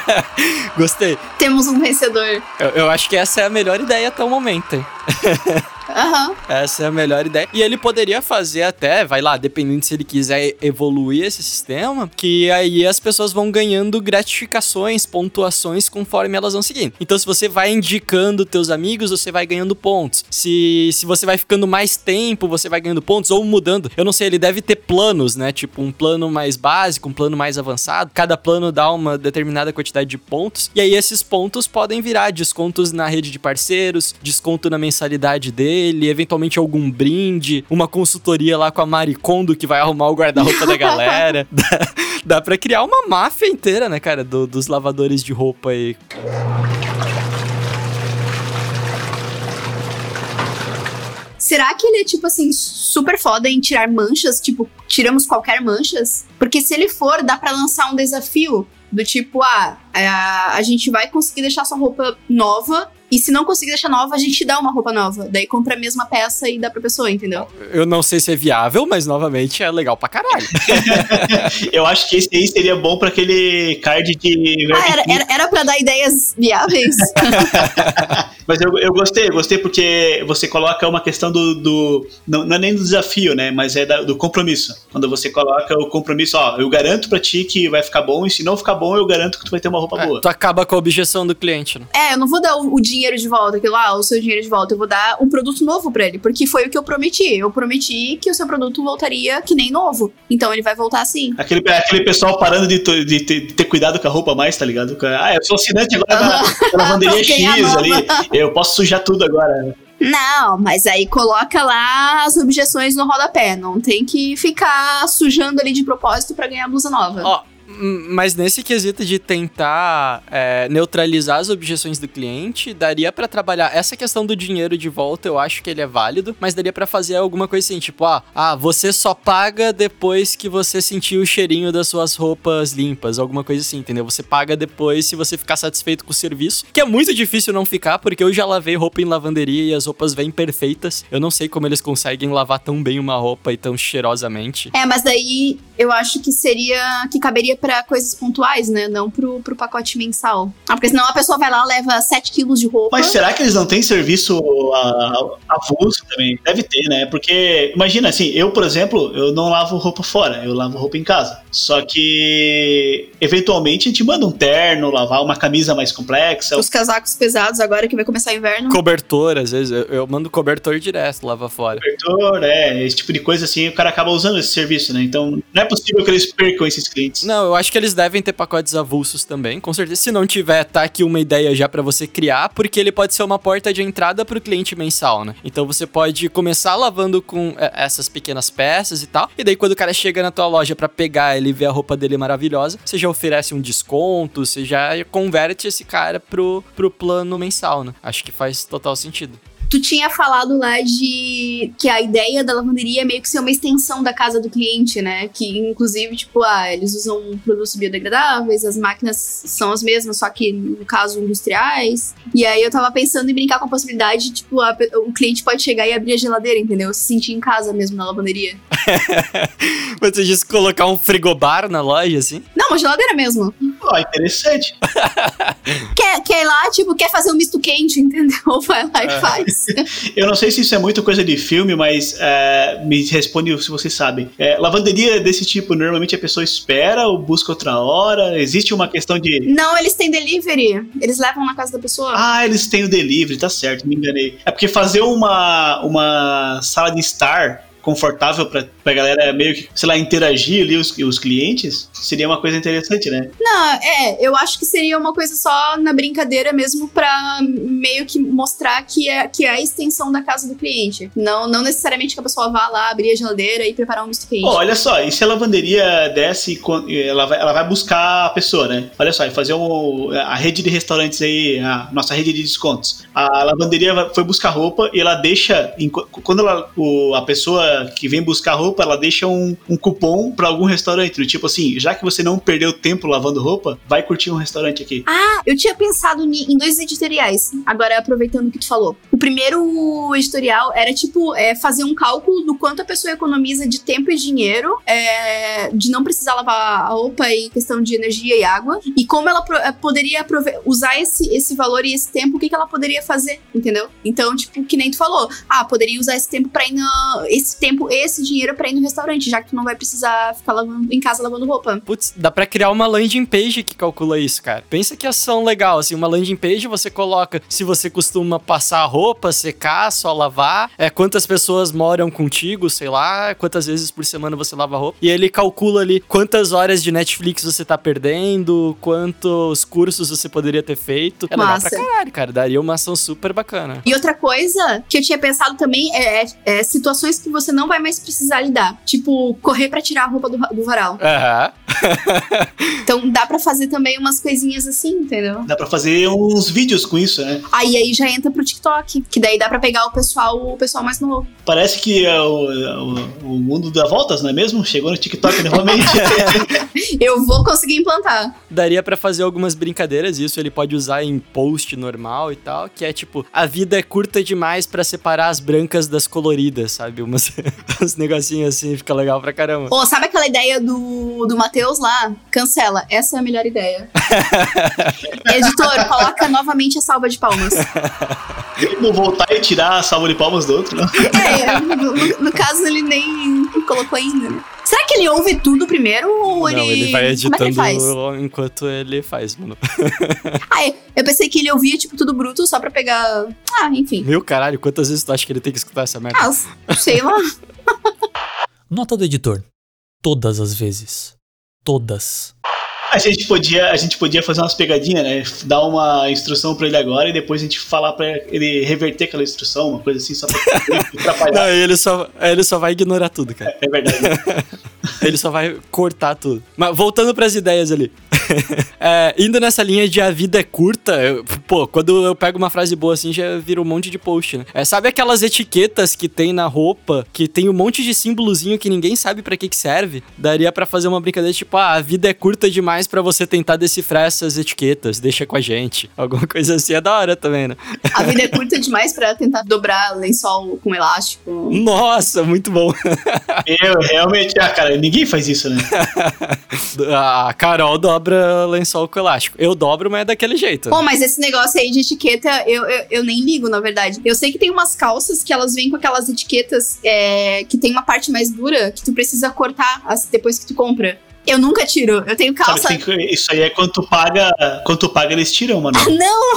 *laughs* Gostei. Temos um vencedor. Eu, eu acho que essa é a melhor ideia até o momento. *laughs* Uhum. Essa é a melhor ideia. E ele poderia fazer até, vai lá, dependendo se ele quiser evoluir esse sistema, que aí as pessoas vão ganhando gratificações, pontuações conforme elas vão seguindo. Então, se você vai indicando teus amigos, você vai ganhando pontos. Se, se você vai ficando mais tempo, você vai ganhando pontos ou mudando. Eu não sei, ele deve ter planos, né? Tipo, um plano mais básico, um plano mais avançado. Cada plano dá uma determinada quantidade de pontos. E aí, esses pontos podem virar descontos na rede de parceiros, desconto na mensalidade dele, eventualmente algum brinde, uma consultoria lá com a Maricondo que vai arrumar o guarda-roupa da galera. *laughs* Dá, dá pra criar uma máfia inteira, né, cara, do, dos lavadores de roupa aí. Será que ele é, tipo assim, super foda em tirar manchas? Tipo, tiramos qualquer manchas? Porque se ele for, dá pra lançar um desafio do tipo, ah, a, a gente vai conseguir deixar sua roupa nova e se não conseguir deixar nova, a gente dá uma roupa nova. Daí compra a mesma peça e dá pra pessoa, entendeu? Eu não sei se é viável, mas novamente é legal pra caralho. *laughs* eu acho que esse aí seria bom pra aquele card de. Ah, era, era, era pra dar ideias viáveis. *laughs* mas eu, eu gostei, eu gostei porque você coloca uma questão do. do não, não, é nem do desafio, né? Mas é da, do compromisso. Quando você coloca o compromisso, ó, eu garanto pra ti que vai ficar bom, e se não ficar bom, eu garanto que tu vai ter uma roupa é, boa. Tu acaba com a objeção do cliente, né? É, eu não vou dar o, o dinheiro dinheiro de volta, aquilo lá, o seu dinheiro de volta. Eu vou dar um produto novo para ele, porque foi o que eu prometi. Eu prometi que o seu produto voltaria que nem novo. Então ele vai voltar assim. Aquele, aquele pessoal parando de, de, de, de ter cuidado com a roupa mais, tá ligado? Ah, eu sou assinante agora na lavanderia *laughs* X ali. Eu posso sujar tudo agora. Não, mas aí coloca lá as objeções no rodapé. Não tem que ficar sujando ali de propósito para ganhar blusa nova. Ó, mas nesse quesito de tentar é, neutralizar as objeções do cliente, daria para trabalhar essa questão do dinheiro de volta, eu acho que ele é válido, mas daria para fazer alguma coisa assim, tipo, ah, ah, você só paga depois que você sentir o cheirinho das suas roupas limpas, alguma coisa assim, entendeu? Você paga depois se você ficar satisfeito com o serviço, que é muito difícil não ficar, porque eu já lavei roupa em lavanderia e as roupas vêm perfeitas. Eu não sei como eles conseguem lavar tão bem uma roupa e tão cheirosamente. É, mas daí eu acho que seria que caberia pra coisas pontuais, né? Não pro, pro pacote mensal. Ah, porque senão a pessoa vai lá, leva 7 quilos de roupa. Mas será que eles não têm serviço a- avulso também? Deve ter, né? Porque, imagina assim, eu, por exemplo, eu não lavo roupa fora, eu lavo roupa em casa. Só que, eventualmente, a gente manda um terno, lavar uma camisa mais complexa. Os casacos pesados agora que vai começar o inverno. Cobertor, às vezes, eu, eu mando cobertor direto, lava fora. cobertor, é, esse tipo de coisa assim, o cara acaba usando esse serviço, né? Então, não é possível que eles percam esses clientes. Não, eu acho que eles devem ter pacotes avulsos também, com certeza. Se não tiver, tá aqui uma ideia já pra você criar, porque ele pode ser uma porta de entrada pro cliente mensal, né? Então você pode começar lavando com é, essas pequenas peças e tal, e daí quando o cara chega na tua loja pra pegar ele e ver a roupa dele maravilhosa, você já oferece um desconto, você já converte esse cara pro, pro plano mensal, né? Acho que faz total sentido. Tu tinha falado lá de que a ideia da lavanderia é meio que ser uma extensão da casa do cliente, né? Que inclusive, tipo, ah, eles usam produtos biodegradáveis, as máquinas são as mesmas, só que no caso industriais. E aí eu tava pensando em brincar com a possibilidade, tipo, a o cliente pode chegar e abrir a geladeira, entendeu? Se sentir em casa mesmo na lavanderia. *laughs* Você disse colocar um frigobar na loja, assim? Não, uma geladeira mesmo. Ó, interessante. *laughs* Quer, quer ir lá, tipo, quer fazer um misto quente, entendeu? Vai lá e faz. *laughs* Eu não sei se isso é muito coisa de filme, mas é, me responde se vocês sabem. É, lavanderia desse tipo, normalmente a pessoa espera ou busca outra hora? Existe uma questão de. Não, eles têm delivery. Eles levam na casa da pessoa. Ah, eles têm o delivery, tá certo, me enganei. É porque fazer uma, uma sala de estar confortável pra, pra galera meio que, sei lá, interagir ali os, os clientes, seria uma coisa interessante, né? Não, é, eu acho que seria uma coisa só na brincadeira mesmo pra meio que mostrar que é, que é a extensão da casa do cliente. Não, não necessariamente que a pessoa vá lá, abrir a geladeira e preparar um misto quente. Pô, olha só, e se a lavanderia desce, ela vai, ela vai buscar a pessoa, né? Olha só, e fazer um, a rede de restaurantes aí, a nossa rede de descontos. A lavanderia foi buscar roupa e ela deixa, quando ela, o- a pessoa que vem buscar roupa, ela deixa um, um cupom pra algum restaurante. Tipo assim, já que você não perdeu tempo lavando roupa, vai curtir um restaurante aqui. Ah, eu tinha pensado em dois editoriais. Agora, aproveitando o que tu falou. O primeiro editorial era, tipo, é, fazer um cálculo do quanto a pessoa economiza de tempo e dinheiro, é, de não precisar lavar a roupa e questão de energia e água, e como ela é, poderia usar esse, esse valor e esse tempo, o que, que ela poderia fazer, entendeu? Então, tipo, que nem tu falou. Ah, poderia usar esse tempo pra ir no. Esse tempo, esse dinheiro pra ir no restaurante, já que tu não vai precisar ficar lavando, em casa lavando roupa. Putz, dá pra criar uma landing page que calcula isso, cara. Pensa que ação legal, assim, uma landing page você coloca se você costuma passar a roupa, secar, só lavar, é quantas pessoas moram contigo, sei lá, quantas vezes por semana você lava a roupa, e ele calcula ali quantas horas de Netflix você tá perdendo, quantos cursos você poderia ter feito. É legal Massa. pra caralho, cara, daria uma ação super bacana. E outra coisa que eu tinha pensado também é, é- é situações que você não vai mais precisar lidar. Tipo, correr pra tirar a roupa do, do varal. Aham. *laughs* Então dá pra fazer também umas coisinhas assim, entendeu? Dá pra fazer uns vídeos com isso, né? Aí aí já entra pro TikTok. Que daí dá pra pegar o pessoal, o pessoal mais novo. Parece que é o, o, o mundo dá voltas, não é mesmo? Chegou no TikTok novamente. *laughs* *laughs* Eu vou conseguir implantar. Daria pra fazer algumas brincadeiras, isso ele pode usar em post normal e tal, que é tipo, a vida é curta demais pra separar as brancas das coloridas, sabe? Umas, *laughs* uns negocinhos assim, fica legal pra caramba. Pô, sabe aquela ideia do, do Matheus lá? Cancela. Essa é a melhor ideia. *laughs* Editor, coloca novamente a salva de palmas. Vou voltar e tirar a salva de palmas do outro, né? É, no, no- no caso ele nem colocou ainda, né? Será que ele ouve tudo primeiro ou ele. Não, ele vai Como é que ele editando faz? enquanto ele faz, mano. *laughs* Ah, é, eu pensei que ele ouvia, tipo, tudo bruto só pra pegar. Ah, enfim. Meu caralho, quantas vezes tu acha que ele tem que escutar essa merda? Ah, sei lá. *laughs* Nota do editor. Todas as vezes. Todas. A gente podia, a gente podia fazer umas pegadinhas, né? Dar uma instrução pra ele agora e depois a gente falar pra ele reverter aquela instrução, uma coisa assim, só pra *laughs* atrapalhar. Não, ele só, ele só vai ignorar tudo, cara. É verdade. *laughs* Ele só vai cortar tudo. Mas voltando pras ideias ali. *laughs* É, indo nessa linha de a vida é curta, eu- pô, quando eu pego uma frase boa assim, já vira um monte de post, né? É, sabe aquelas etiquetas que tem na roupa, que tem um monte de símbolozinho que ninguém sabe pra que que serve? Daria pra fazer uma brincadeira tipo, ah, a vida é curta demais pra você tentar decifrar essas etiquetas, deixa com a gente. *laughs* Alguma coisa assim é da hora também, né? A vida é curta demais pra tentar dobrar lençol com elástico. Nossa, muito bom. Eu, realmente, ah, cara, ninguém faz isso, né? A *laughs* Carol dobra lençol com elástico. Eu dobro, mas é daquele jeito. Pô, mas esse negócio aí de etiqueta, eu, eu, eu nem ligo, na verdade. Eu sei que tem umas calças que elas vêm com aquelas etiquetas é, que tem uma parte mais dura que tu precisa cortar as- depois que tu compra. Eu nunca tiro. Eu tenho Sabe, calça. tem que- isso aí é quando tu paga, quando tu paga, eles tiram, mano. *laughs* Não!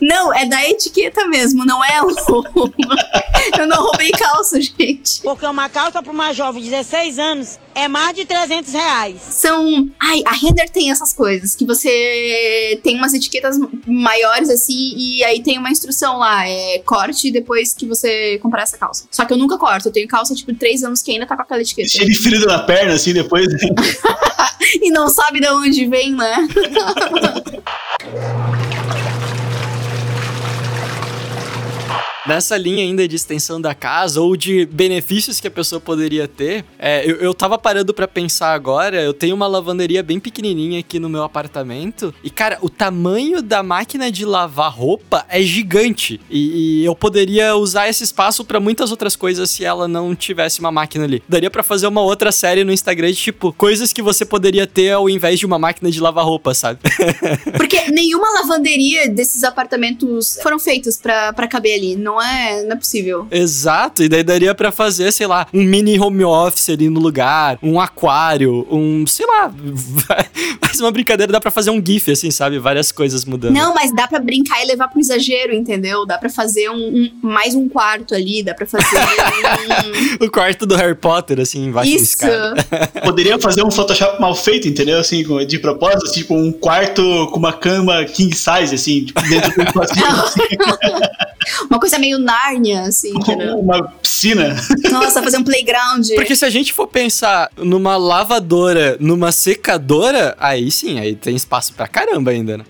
*laughs* não, é da etiqueta mesmo, não é o. *laughs* eu não roubei calça, gente. Porque uma calça para uma jovem de 16 anos é mais de 300 reais. São. Ai, a Render tem essas coisas, que você tem umas etiquetas maiores assim, e aí tem uma instrução lá, é corte depois que você comprar essa calça. Só que eu nunca corto, eu tenho calça tipo de 3 anos que ainda tá com aquela etiqueta. Cheio de ferido na perna, assim, depois. *laughs* e não sabe de onde vem, né? *laughs* Nessa linha ainda de extensão da casa ou de benefícios que a pessoa poderia ter, é, eu, eu tava parando pra pensar agora. Eu tenho uma lavanderia bem pequenininha aqui no meu apartamento. E, cara, o tamanho da máquina de lavar roupa é gigante. E, e eu poderia usar esse espaço pra muitas outras coisas se ela não tivesse uma máquina ali. Daria pra fazer uma outra série no Instagram de tipo coisas que você poderia ter ao invés de uma máquina de lavar roupa, sabe? *laughs* Porque nenhuma lavanderia desses apartamentos foram feitas pra caber ali. Não é, não é possível. Exato, e daí daria pra fazer, sei lá, um mini home office ali no lugar, um aquário, um, sei lá, *laughs* faz uma brincadeira, dá pra fazer um gif, assim, sabe? Várias coisas mudando. Não, mas dá pra brincar e levar pro exagero, entendeu? Dá pra fazer um, um- mais um quarto ali, dá pra fazer um... *laughs* O quarto do Harry Potter, assim, embaixo Isso! *laughs* Poderia fazer um Photoshop mal feito, entendeu? Assim, de propósito, tipo um quarto com uma cama king size, assim, tipo, dentro de vazio, assim, Uma coisa meio Nárnia, assim, uma piscina. Nossa, fazer um playground. Porque se a gente for pensar numa lavadora, numa secadora, aí sim, aí tem espaço pra caramba ainda, né?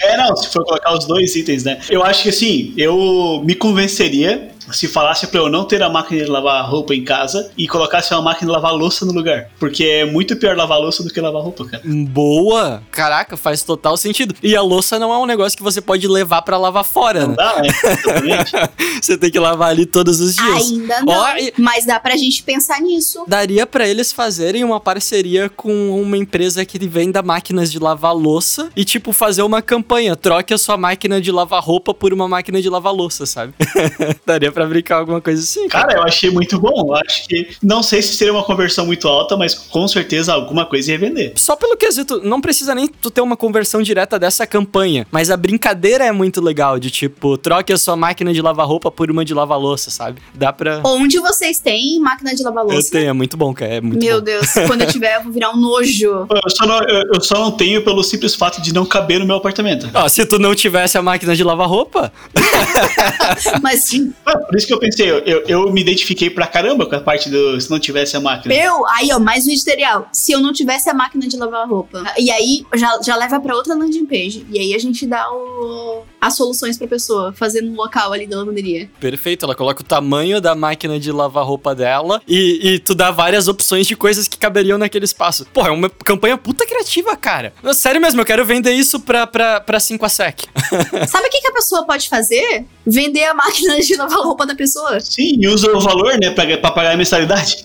É, não, se for colocar os dois itens, né? Eu acho que assim, eu me convenceria se falasse pra eu não ter a máquina de lavar roupa em casa e colocasse uma máquina de lavar louça no lugar. Porque é muito pior lavar louça do que lavar roupa, cara. Boa! Caraca, faz total sentido. E a louça não é um negócio que você pode levar pra lavar fora, Não né? dá, né? Exatamente. *laughs* Você tem que lavar ali todos os dias. Ainda não. Ó, e- Mas dá pra gente pensar nisso. Daria pra eles fazerem uma parceria com uma empresa que venda máquinas de lavar louça e, tipo, fazer uma campanha. Troque a sua máquina de lavar roupa por uma máquina de lavar louça, sabe? *laughs* Daria pra brincar alguma coisa assim. Cara, eu achei muito bom. Eu acho que. Não sei se seria uma conversão muito alta, mas com certeza alguma coisa ia vender. Só pelo quesito, não precisa nem tu ter uma conversão direta dessa campanha, mas a brincadeira é muito legal, de tipo, troque a sua máquina de lavar roupa por uma de lavar louça, sabe? Dá pra. Onde vocês têm máquina de lavar Eu louça? tenho, é muito bom, cara. É muito Meu bom. Deus, quando eu tiver, eu vou virar um nojo. *laughs* Eu só, não, eu, eu só não tenho pelo simples fato de não caber no meu apartamento. Ó, se tu não tivesse a máquina de lavar roupa, Mas por isso que eu pensei, eu, eu, eu me identifiquei pra caramba com a parte do se não tivesse a máquina. eu, aí ó, mais um editorial. Se eu não tivesse a máquina de lavar roupa. E aí já, já leva pra outra landing page. E aí a gente dá o, as soluções pra pessoa, fazendo no local ali da lavanderia. Perfeito, ela coloca o tamanho da máquina de lavar roupa dela e, e tu dá várias opções de coisas que caberiam naquele espaço. Porra, é uma campanha puta criativa, cara. Sério mesmo, eu quero vender isso pra, pra, pra 5 a sec. *laughs* Sabe o que, que a pessoa pode fazer? Vender a máquina de lavar roupa da pessoa. Sim, e usa o valor, né, pra, pra pagar a mensalidade.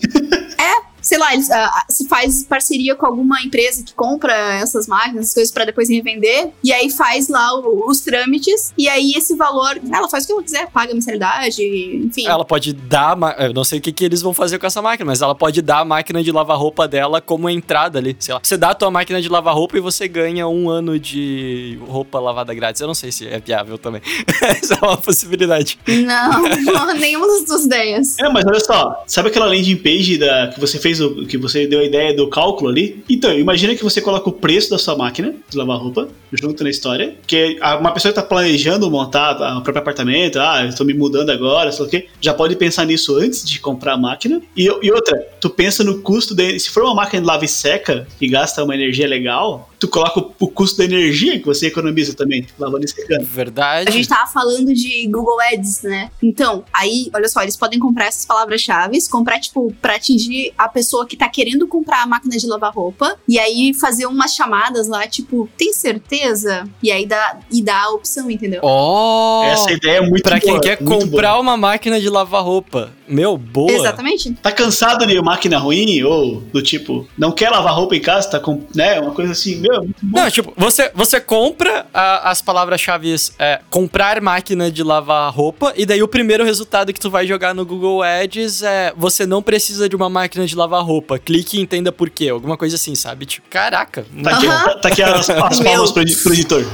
Sei lá, eles, ah, se faz parceria com alguma empresa que compra essas máquinas, essas coisas pra depois revender, e aí faz lá o- os trâmites, e aí esse valor, ela faz o que ela quiser, paga a mensalidade, enfim. Ela pode dar, eu não sei o que, que eles vão fazer com essa máquina, mas ela pode dar a máquina de lavar roupa dela como entrada ali, sei lá. Você dá a tua máquina de lavar roupa e você ganha um ano de roupa lavada grátis. Eu não sei se é viável também. *laughs* Essa é uma possibilidade. Não, *laughs* não, nenhuma das duas ideias. É, mas olha só, sabe aquela landing page da, que você fez fez o que você deu a ideia do cálculo ali. Então, imagina que você coloca o preço da sua máquina de lavar roupa junto na história, que uma pessoa que tá planejando montar o próprio apartamento, ah, eu tô me mudando agora, sei lá o quê, já pode pensar nisso antes de comprar a máquina. E, e outra, tu pensa no custo de, se for uma máquina de lava e seca que gasta uma energia legal, tu coloca o, custo da energia que você economiza também, lavando e secando. Verdade. A gente tava falando de Google Ads, né? Então, aí, olha só, eles podem comprar essas palavras-chave, comprar, tipo, pra atingir a pessoa que tá querendo comprar a máquina de lavar roupa, e aí fazer umas chamadas lá, tipo, tem certeza? E aí dá, e dá a opção, entendeu? Oh! Essa ideia é muito Pra quem boa, quer muito comprar boa. uma máquina de lavar roupa. Meu, boa. Exatamente. Tá cansado de máquina ruim ou do tipo, não quer lavar roupa em casa, tá com, né, uma coisa assim, meu, é muito bom. Não, tipo, você, você compra a- as palavras-chave é comprar máquina de lavar roupa, e daí o primeiro resultado que tu vai jogar no Google Ads é você não precisa de uma máquina de lavar roupa. Clique e entenda por quê. Alguma coisa assim, sabe? Tipo, caraca. Tá aqui, Aham. tá, tá aqui as, as palmas pro, pro editor.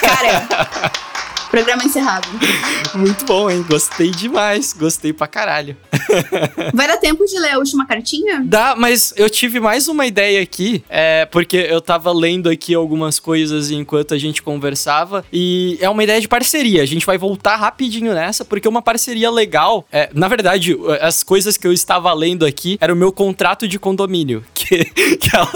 Cara, programa encerrado. Muito bom, hein? Gostei demais. Gostei pra caralho. *laughs* Vai dar tempo de ler a última cartinha? Dá, mas eu tive mais uma ideia aqui, é, porque eu tava lendo aqui algumas coisas enquanto a gente conversava, e é uma ideia de parceria. A gente vai voltar rapidinho nessa, porque uma parceria legal. É, na verdade, as coisas que eu estava lendo aqui era o meu contrato de condomínio, *laughs* que, que ela,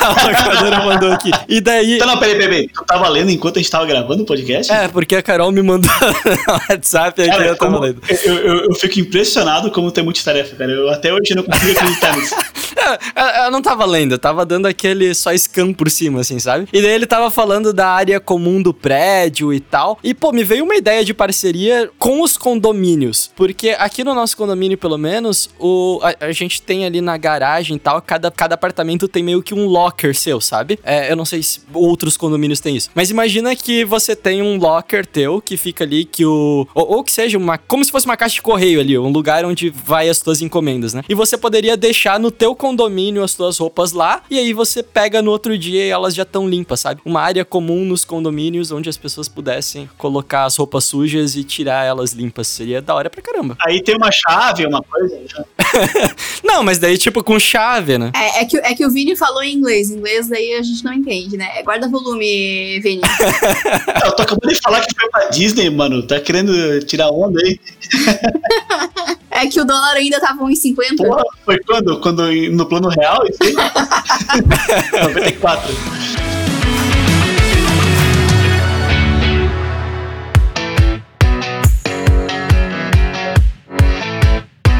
a locadora mandou aqui. E daí. Então, não, peraí, peraí, peraí. Tu tava lendo enquanto a gente tava gravando o podcast? É, porque a Carol me mandou *laughs* no WhatsApp aqui, Cara, eu tava lendo. eu, eu, eu fico impressionado como tem multitarefa, cara. Eu até hoje não consigo acreditar nisso. *laughs* É, Eu, eu não tava lendo, eu tava dando aquele só scan por cima, assim, sabe? E daí ele tava falando da área comum do prédio e tal. E, pô, me veio uma ideia de parceria com os condomínios. Porque aqui no nosso condomínio, pelo menos, o, a, a gente tem ali na garagem e tal, cada, cada apartamento tem meio que um locker seu, sabe? É, eu não sei se outros condomínios têm isso. Mas imagina que você tem um locker teu que fica ali, que o. Ou, ou que seja uma. Como se fosse uma caixa de correio ali, um lugar onde vai as tuas encomendas, né? E você poderia deixar no teu condomínio as tuas roupas lá, e aí você pega no outro dia e elas já estão limpas, sabe? Uma área comum nos condomínios onde as pessoas pudessem colocar as roupas sujas e tirar elas limpas. Seria da hora pra caramba. Aí tem uma chave, uma coisa. *laughs* Não, mas daí, tipo, com chave, né? É, é que, é que o Vini falou em inglês. Em inglês daí a gente não entende, né? Guarda volume, Vini. *laughs* Eu tô acabando de falar que foi pra Disney, mano. Tá querendo tirar onda aí. É que o dólar ainda tava 1,50. Porra, foi quando? Quando no plano real? Isso aí? *laughs* 94.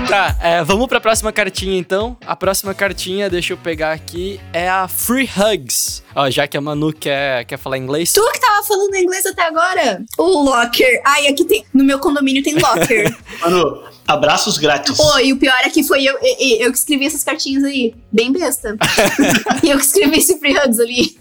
Tá, é, vamos pra próxima cartinha então. A próxima cartinha, deixa eu pegar aqui, é a Free Hugs. Ó, já que a Manu quer, quer falar inglês. Tu que tava falando inglês até agora? O locker. Ai, aqui tem. No meu condomínio tem locker. *laughs* Mano, abraços grátis. Pô, e o pior é que foi eu, eu, eu que escrevi essas cartinhas aí. Bem besta. *laughs* *laughs* e eu que escrevi esse free hugs ali.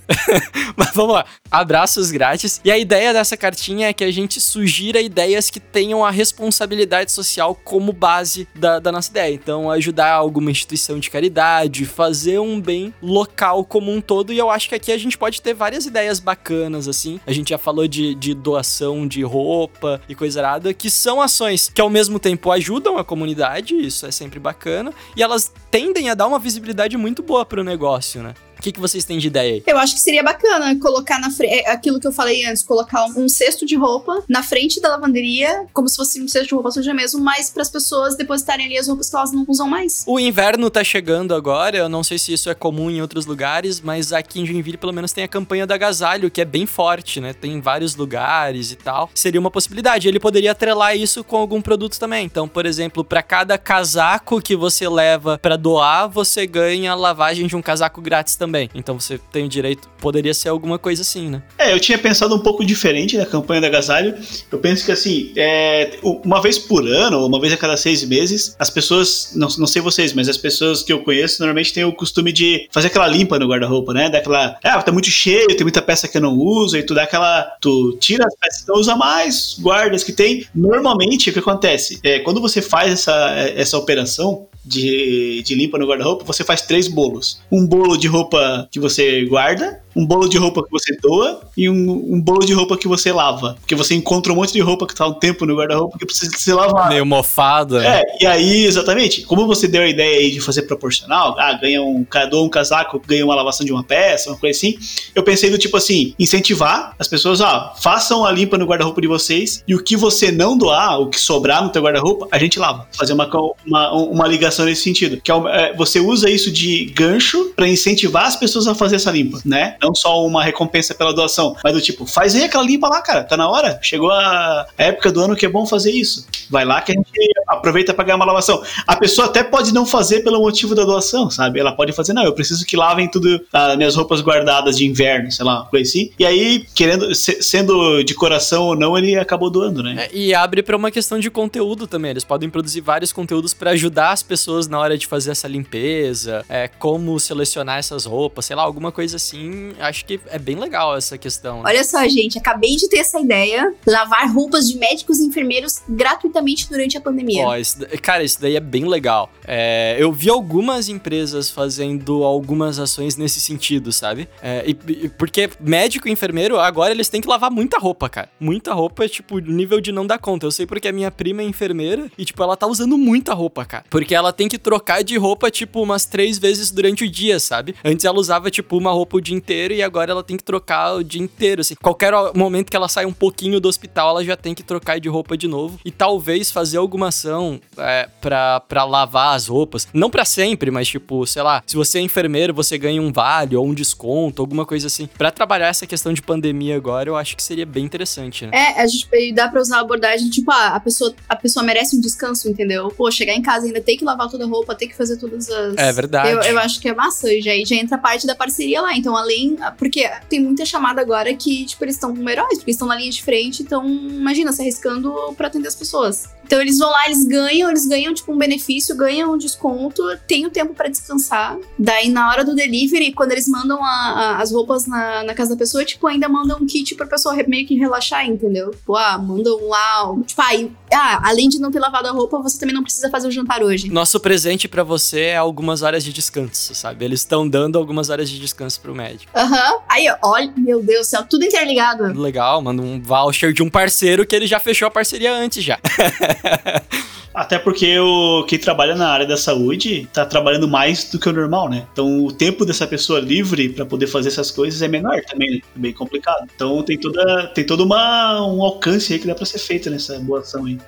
Mas vamos lá. Abraços grátis. E a ideia dessa cartinha é que a gente sugira ideias que tenham a responsabilidade social como base da, da nossa ideia. Então, ajudar alguma instituição de caridade, fazer um bem local como um todo. E eu acho que aqui a gente pode ter várias ideias bacanas, assim. A gente já falou de, de doação de roupa e coisa arada, que são ações que ao mesmo tempo ajudam a comunidade, isso é sempre bacana, e elas tendem a dar uma visibilidade muito boa pro negócio, né? O que, que vocês têm de ideia aí? Eu acho que seria bacana colocar na frente. Aquilo que eu falei antes, colocar um, cesto de roupa na frente da lavanderia, como se fosse um cesto de roupa suja mesmo, mas para as pessoas depositarem ali as roupas que elas não usam mais. O inverno tá chegando agora, eu não sei se isso é comum em outros lugares, mas aqui em Joinville pelo menos tem a campanha da agasalho, que é bem forte, né? Tem em vários lugares e tal. Seria uma possibilidade. Ele poderia atrelar isso com algum produto também. Então, por exemplo, para cada casaco que você leva para doar, você ganha a lavagem de um casaco grátis também. Então você tem o direito, poderia ser alguma coisa assim, né? É, eu tinha pensado um pouco diferente na campanha da agasalho. Eu penso que assim, é, uma vez por ano, uma vez a cada seis meses, as pessoas, não, não sei vocês, mas as pessoas que eu conheço normalmente têm o costume de fazer aquela limpa no guarda-roupa, né? Daquela, ah, tá muito cheio, tem muita peça que eu não uso, e tu dá aquela, tu tira as peças que não usa mais, guarda as que tem. Normalmente, o que acontece? É, quando você faz essa, essa operação, de, de limpa no guarda-roupa, você faz três bolos. Um bolo de roupa que você guarda, um bolo de roupa que você doa e um, um bolo de roupa que você lava. Porque você encontra um monte de roupa que tá um tempo no guarda-roupa que precisa ser lavada. Meio mofada. É, e aí, exatamente, como você deu a ideia aí de fazer proporcional, ah, ganha um, doa um casaco, ganha uma lavação de uma peça, uma coisa assim, eu pensei do tipo assim, incentivar as pessoas, ó, façam a limpa no guarda-roupa de vocês e o que você não doar, o que sobrar no teu guarda-roupa, a gente lava. Fazer uma, uma, uma ligação nesse sentido. Que é, é você usa isso de gancho para incentivar as pessoas a fazer essa limpa, né? Não só uma recompensa pela doação, mas do tipo, faz aí aquela limpa lá, cara, tá na hora. Chegou a época do ano que é bom fazer isso. Vai lá que a gente aproveita para ganhar uma lavação. A pessoa até pode não fazer pelo motivo da doação, sabe? Ela pode fazer, não, eu preciso que lavem tudo as minhas roupas guardadas de inverno, sei lá, coisa assim. E aí, querendo, sendo de coração ou não, ele acabou doando, né? É, e abre para uma questão de conteúdo também. Eles podem produzir vários conteúdos para ajudar as pessoas na hora de fazer essa limpeza, é, como selecionar essas roupas, sei lá, alguma coisa assim. Acho que é bem legal essa questão. Olha só, gente, acabei de ter essa ideia: lavar roupas de médicos e enfermeiros gratuitamente durante a pandemia. Isso, cara, isso daí é bem legal. É, eu vi algumas empresas fazendo algumas ações nesse sentido, sabe? É, e, e, porque médico e enfermeiro, agora eles têm que lavar muita roupa, cara. Muita roupa é, tipo, nível de não dar conta. Eu sei porque a minha prima é enfermeira e, tipo, ela tá usando muita roupa, cara. Porque ela tem que trocar de roupa, tipo, umas três vezes durante o dia, sabe? Antes ela usava, tipo, uma roupa o dia inteiro e agora ela tem que trocar o dia inteiro, assim. Qualquer momento que ela sai um pouquinho do hospital, ela já tem que trocar de roupa de novo. E talvez fazer alguma ação é, pra, pra lavar as roupas. Não para sempre, mas, tipo, sei lá, se você é enfermeiro, você ganha um vale ou um desconto, alguma coisa assim. Para trabalhar essa questão de pandemia agora, eu acho que seria bem interessante, né? É, a gente dá pra usar a abordagem, tipo, ah, a pessoa, a pessoa merece um descanso, entendeu? Pô, chegar em casa ainda tem que lavar toda a roupa, tem que fazer todas as. É verdade. Eu, eu acho que é massa. E já, já entra a parte da parceria lá. Então, além. Porque tem muita chamada agora que, tipo, eles estão como heróis, porque estão na linha de frente, então, imagina, se arriscando pra atender as pessoas. Então eles vão lá, eles ganham, eles ganham tipo um benefício, ganham um desconto, tem o tempo para descansar. Daí na hora do delivery, quando eles mandam a, a, as roupas na, na, casa da pessoa, tipo, ainda mandam um kit pra pessoa meio que relaxar, entendeu? Tipo, ah, mandam lá, tipo, ah, ah, além de não ter lavado a roupa, você também não precisa fazer o jantar hoje. Nosso presente para você é algumas horas de descanso, sabe? Eles estão dando algumas horas de descanso pro médico. Aham. Uhum. Aí, olha, meu Deus do céu, tudo interligado. Legal, manda um voucher de um parceiro que ele já fechou a parceria antes já. *laughs* Até porque o quem trabalha na área da saúde tá trabalhando mais do que o normal, né? Então o tempo dessa pessoa livre para poder fazer essas coisas é menor também, né? É bem complicado. Então tem toda tem todo uma, um alcance aí que dá para ser feito nessa boa ação aí.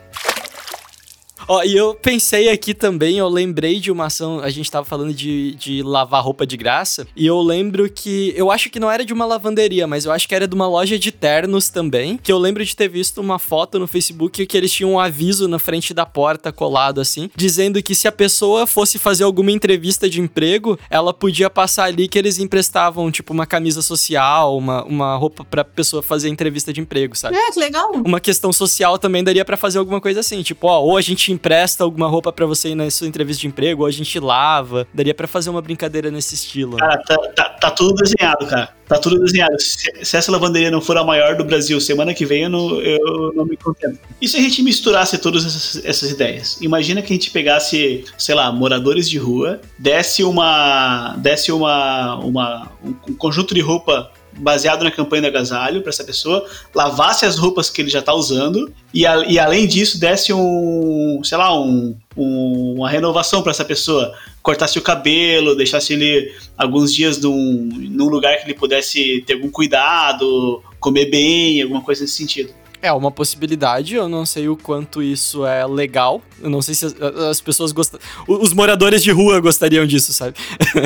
Ó, e eu pensei aqui também, eu lembrei de uma ação, a gente tava falando de, de lavar roupa de graça, e eu lembro que, eu acho que não era de uma lavanderia, mas eu acho que era de uma loja de ternos também, que eu lembro de ter visto uma foto no Facebook que eles tinham um aviso na frente da porta colado assim, dizendo que se a pessoa fosse fazer alguma entrevista de emprego, ela podia passar ali que eles emprestavam, tipo, uma camisa social, uma, uma roupa pra pessoa fazer entrevista de emprego, sabe? É, que legal. Uma questão social também daria para fazer alguma coisa assim, tipo, ó, ou a gente empresta alguma roupa para você na sua entrevista de emprego, ou a gente lava. Daria para fazer uma brincadeira nesse estilo. Cara, tá, tá, tá, tudo desenhado, cara. Tá tudo desenhado. Se, se, essa lavanderia não for a maior do Brasil semana que vem, eu não, eu não me contento. E se a gente misturasse todas essas, essas ideias? Imagina que a gente pegasse, sei lá, moradores de rua, desse uma. desse uma. uma um conjunto de roupa baseado na campanha do agasalho para essa pessoa, lavasse as roupas que ele já está usando e, a, e, além disso desse um, sei lá, um, um, uma renovação para essa pessoa, cortasse o cabelo, deixasse ele alguns dias num, num lugar que ele pudesse ter algum cuidado, comer bem, alguma coisa nesse sentido. É uma possibilidade, eu não sei o quanto isso é legal. Eu não sei se as, as pessoas gostam. Os moradores de rua gostariam disso, sabe?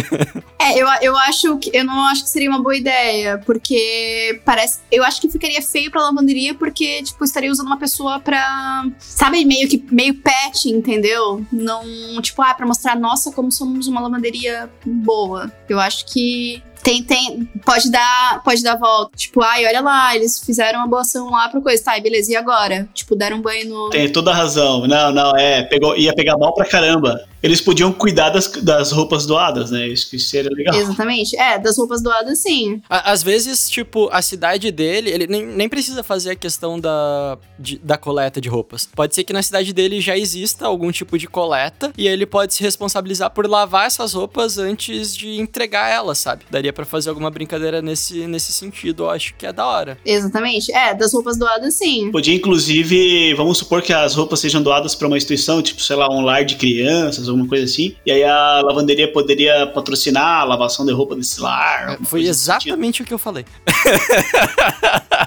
*laughs* é, eu, eu acho que. Eu não acho que seria uma boa ideia, porque parece. Eu acho que ficaria feio pra lavanderia, porque, tipo, estaria usando uma pessoa pra. Sabe, meio que meio pet, entendeu? Não, tipo, ah, pra mostrar, nossa, como somos uma lavanderia boa. Eu acho que tem, tem, pode dar, pode dar volta. Tipo, ai, olha lá, eles fizeram uma boa ação lá pra coisa. Tá, beleza, e agora? Tipo, deram um banho no. Tem toda a razão. Não, não, é, pegou, ia pegar mal pra caramba. Eles podiam cuidar das, das roupas doadas, né? Isso que seria legal. Exatamente. É, das roupas doadas, sim. À- Às vezes, tipo, a cidade dele, ele nem, nem precisa fazer a questão da, de- da coleta de roupas. Pode ser que na cidade dele já exista algum tipo de coleta e ele pode se responsabilizar por lavar essas roupas antes de entregar elas, sabe? Daria pra fazer alguma brincadeira nesse, nesse sentido, eu acho que é da hora. Exatamente. É, das roupas doadas, sim. Podia, inclusive, vamos supor que as roupas sejam doadas para uma instituição, tipo, sei lá, um lar de crianças, alguma coisa assim. E aí a lavanderia poderia patrocinar a lavação de roupa desse lar. alguma Foi exatamente o que eu falei. *laughs*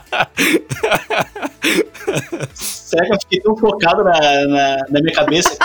Que eu fiquei tão focado na, na, na minha cabeça?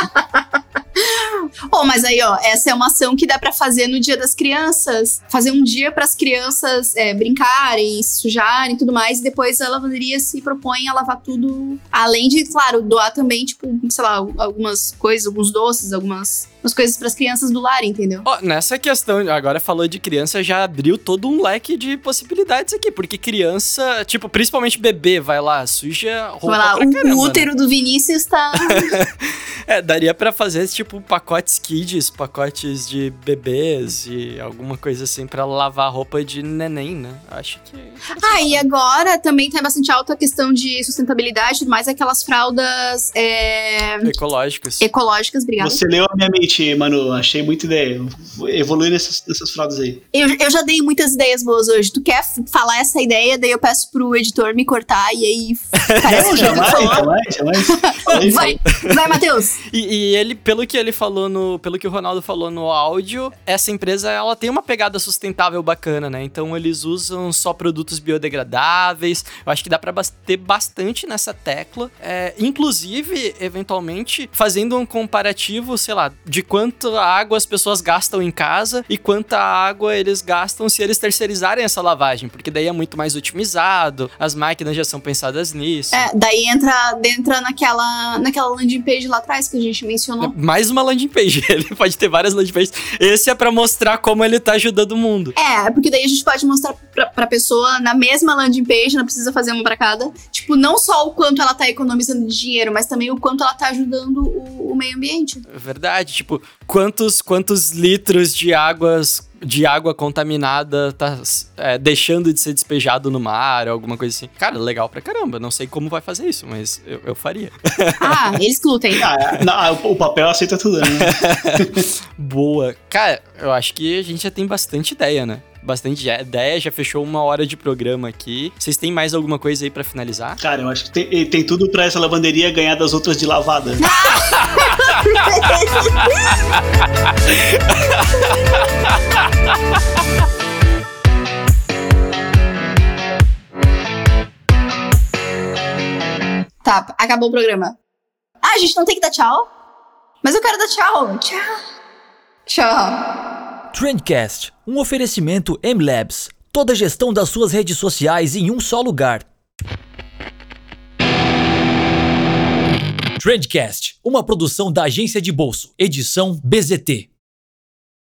Oh, *laughs* mas aí, ó, essa é uma ação que dá pra fazer no Dia das Crianças. Fazer um dia pras crianças é, brincarem, se sujarem e tudo mais. E depois a lavanderia se propõe a lavar tudo. Além de, claro, doar também, tipo, sei lá, algumas coisas, alguns doces, algumas umas coisas pras crianças do lar, entendeu? Ó, nessa questão, agora falou de criança, já abriu todo um leque de possibilidades aqui, porque criança, tipo, principalmente bebê, vai lá, suja roupa Vai lá, pra o, caramba, né? útero do Vinícius tá. *laughs* É, daria pra fazer, tipo, pacotes kids, pacotes de bebês e alguma coisa assim pra lavar roupa de neném, né? Acho que... ah, e agora também tá bastante alta a questão de sustentabilidade mais, aquelas fraldas é, Ecológicos. ecológicas, obrigada. Você leu a minha mente, Manu. Achei muita ideia. Vou evoluir nessas, nessas frases aí. Eu, eu já dei muitas ideias boas hoje. Tu quer falar essa ideia, daí eu peço pro editor me cortar e aí *laughs* Não, jamais, jamais, jamais. Vai, vai, Matheus. E, e ele, pelo que ele falou no. Pelo que o Ronaldo falou no áudio, essa empresa ela tem uma pegada sustentável bacana, né? Então eles usam só produtos biodegradáveis. Eu acho que dá pra bater bastante nessa tecla. É, inclusive, eventualmente, fazendo um comparativo, sei lá, de quanto água as pessoas gastam em casa e quanta água eles gastam se eles terceirizarem essa lavagem. Porque daí é muito mais otimizado, as máquinas já são pensadas nisso. É, daí entra, entra naquela, naquela landing page lá atrás que a gente mencionou. Mais uma landing page. *laughs* Ele pode ter várias landing pages. Esse é pra mostrar como ele tá ajudando o mundo. É, porque daí a gente pode mostrar pra, pra pessoa na mesma landing page, não precisa fazer uma pra cada. Tipo, não só o quanto ela tá economizando de dinheiro, mas também o quanto ela tá ajudando o, o meio ambiente. É verdade. Tipo, quantos, quantos litros de águas de água contaminada tá é, deixando de ser despejado no mar, ou alguma coisa assim. Cara, legal pra caramba. Não sei como vai fazer isso, mas eu, eu faria. *laughs* Ah, eles que lutem. Ah, não, o papel aceita tudo, né? *laughs* Boa. Cara, eu acho que a gente já tem bastante ideia, né? Bastante ideia, já fechou uma hora de programa aqui. Vocês têm mais alguma coisa aí pra finalizar? Cara, eu acho que tem, tem tudo pra essa lavanderia ganhar das outras de lavada. *laughs* Tá, acabou o programa. Ah, a gente não tem que dar tchau? Mas eu quero dar tchau. Tchau. Tchau. Trendcast, um oferecimento M-Labs. Toda a gestão das suas redes sociais em um só lugar. Trendcast, uma produção da agência de bolso, edição BZT.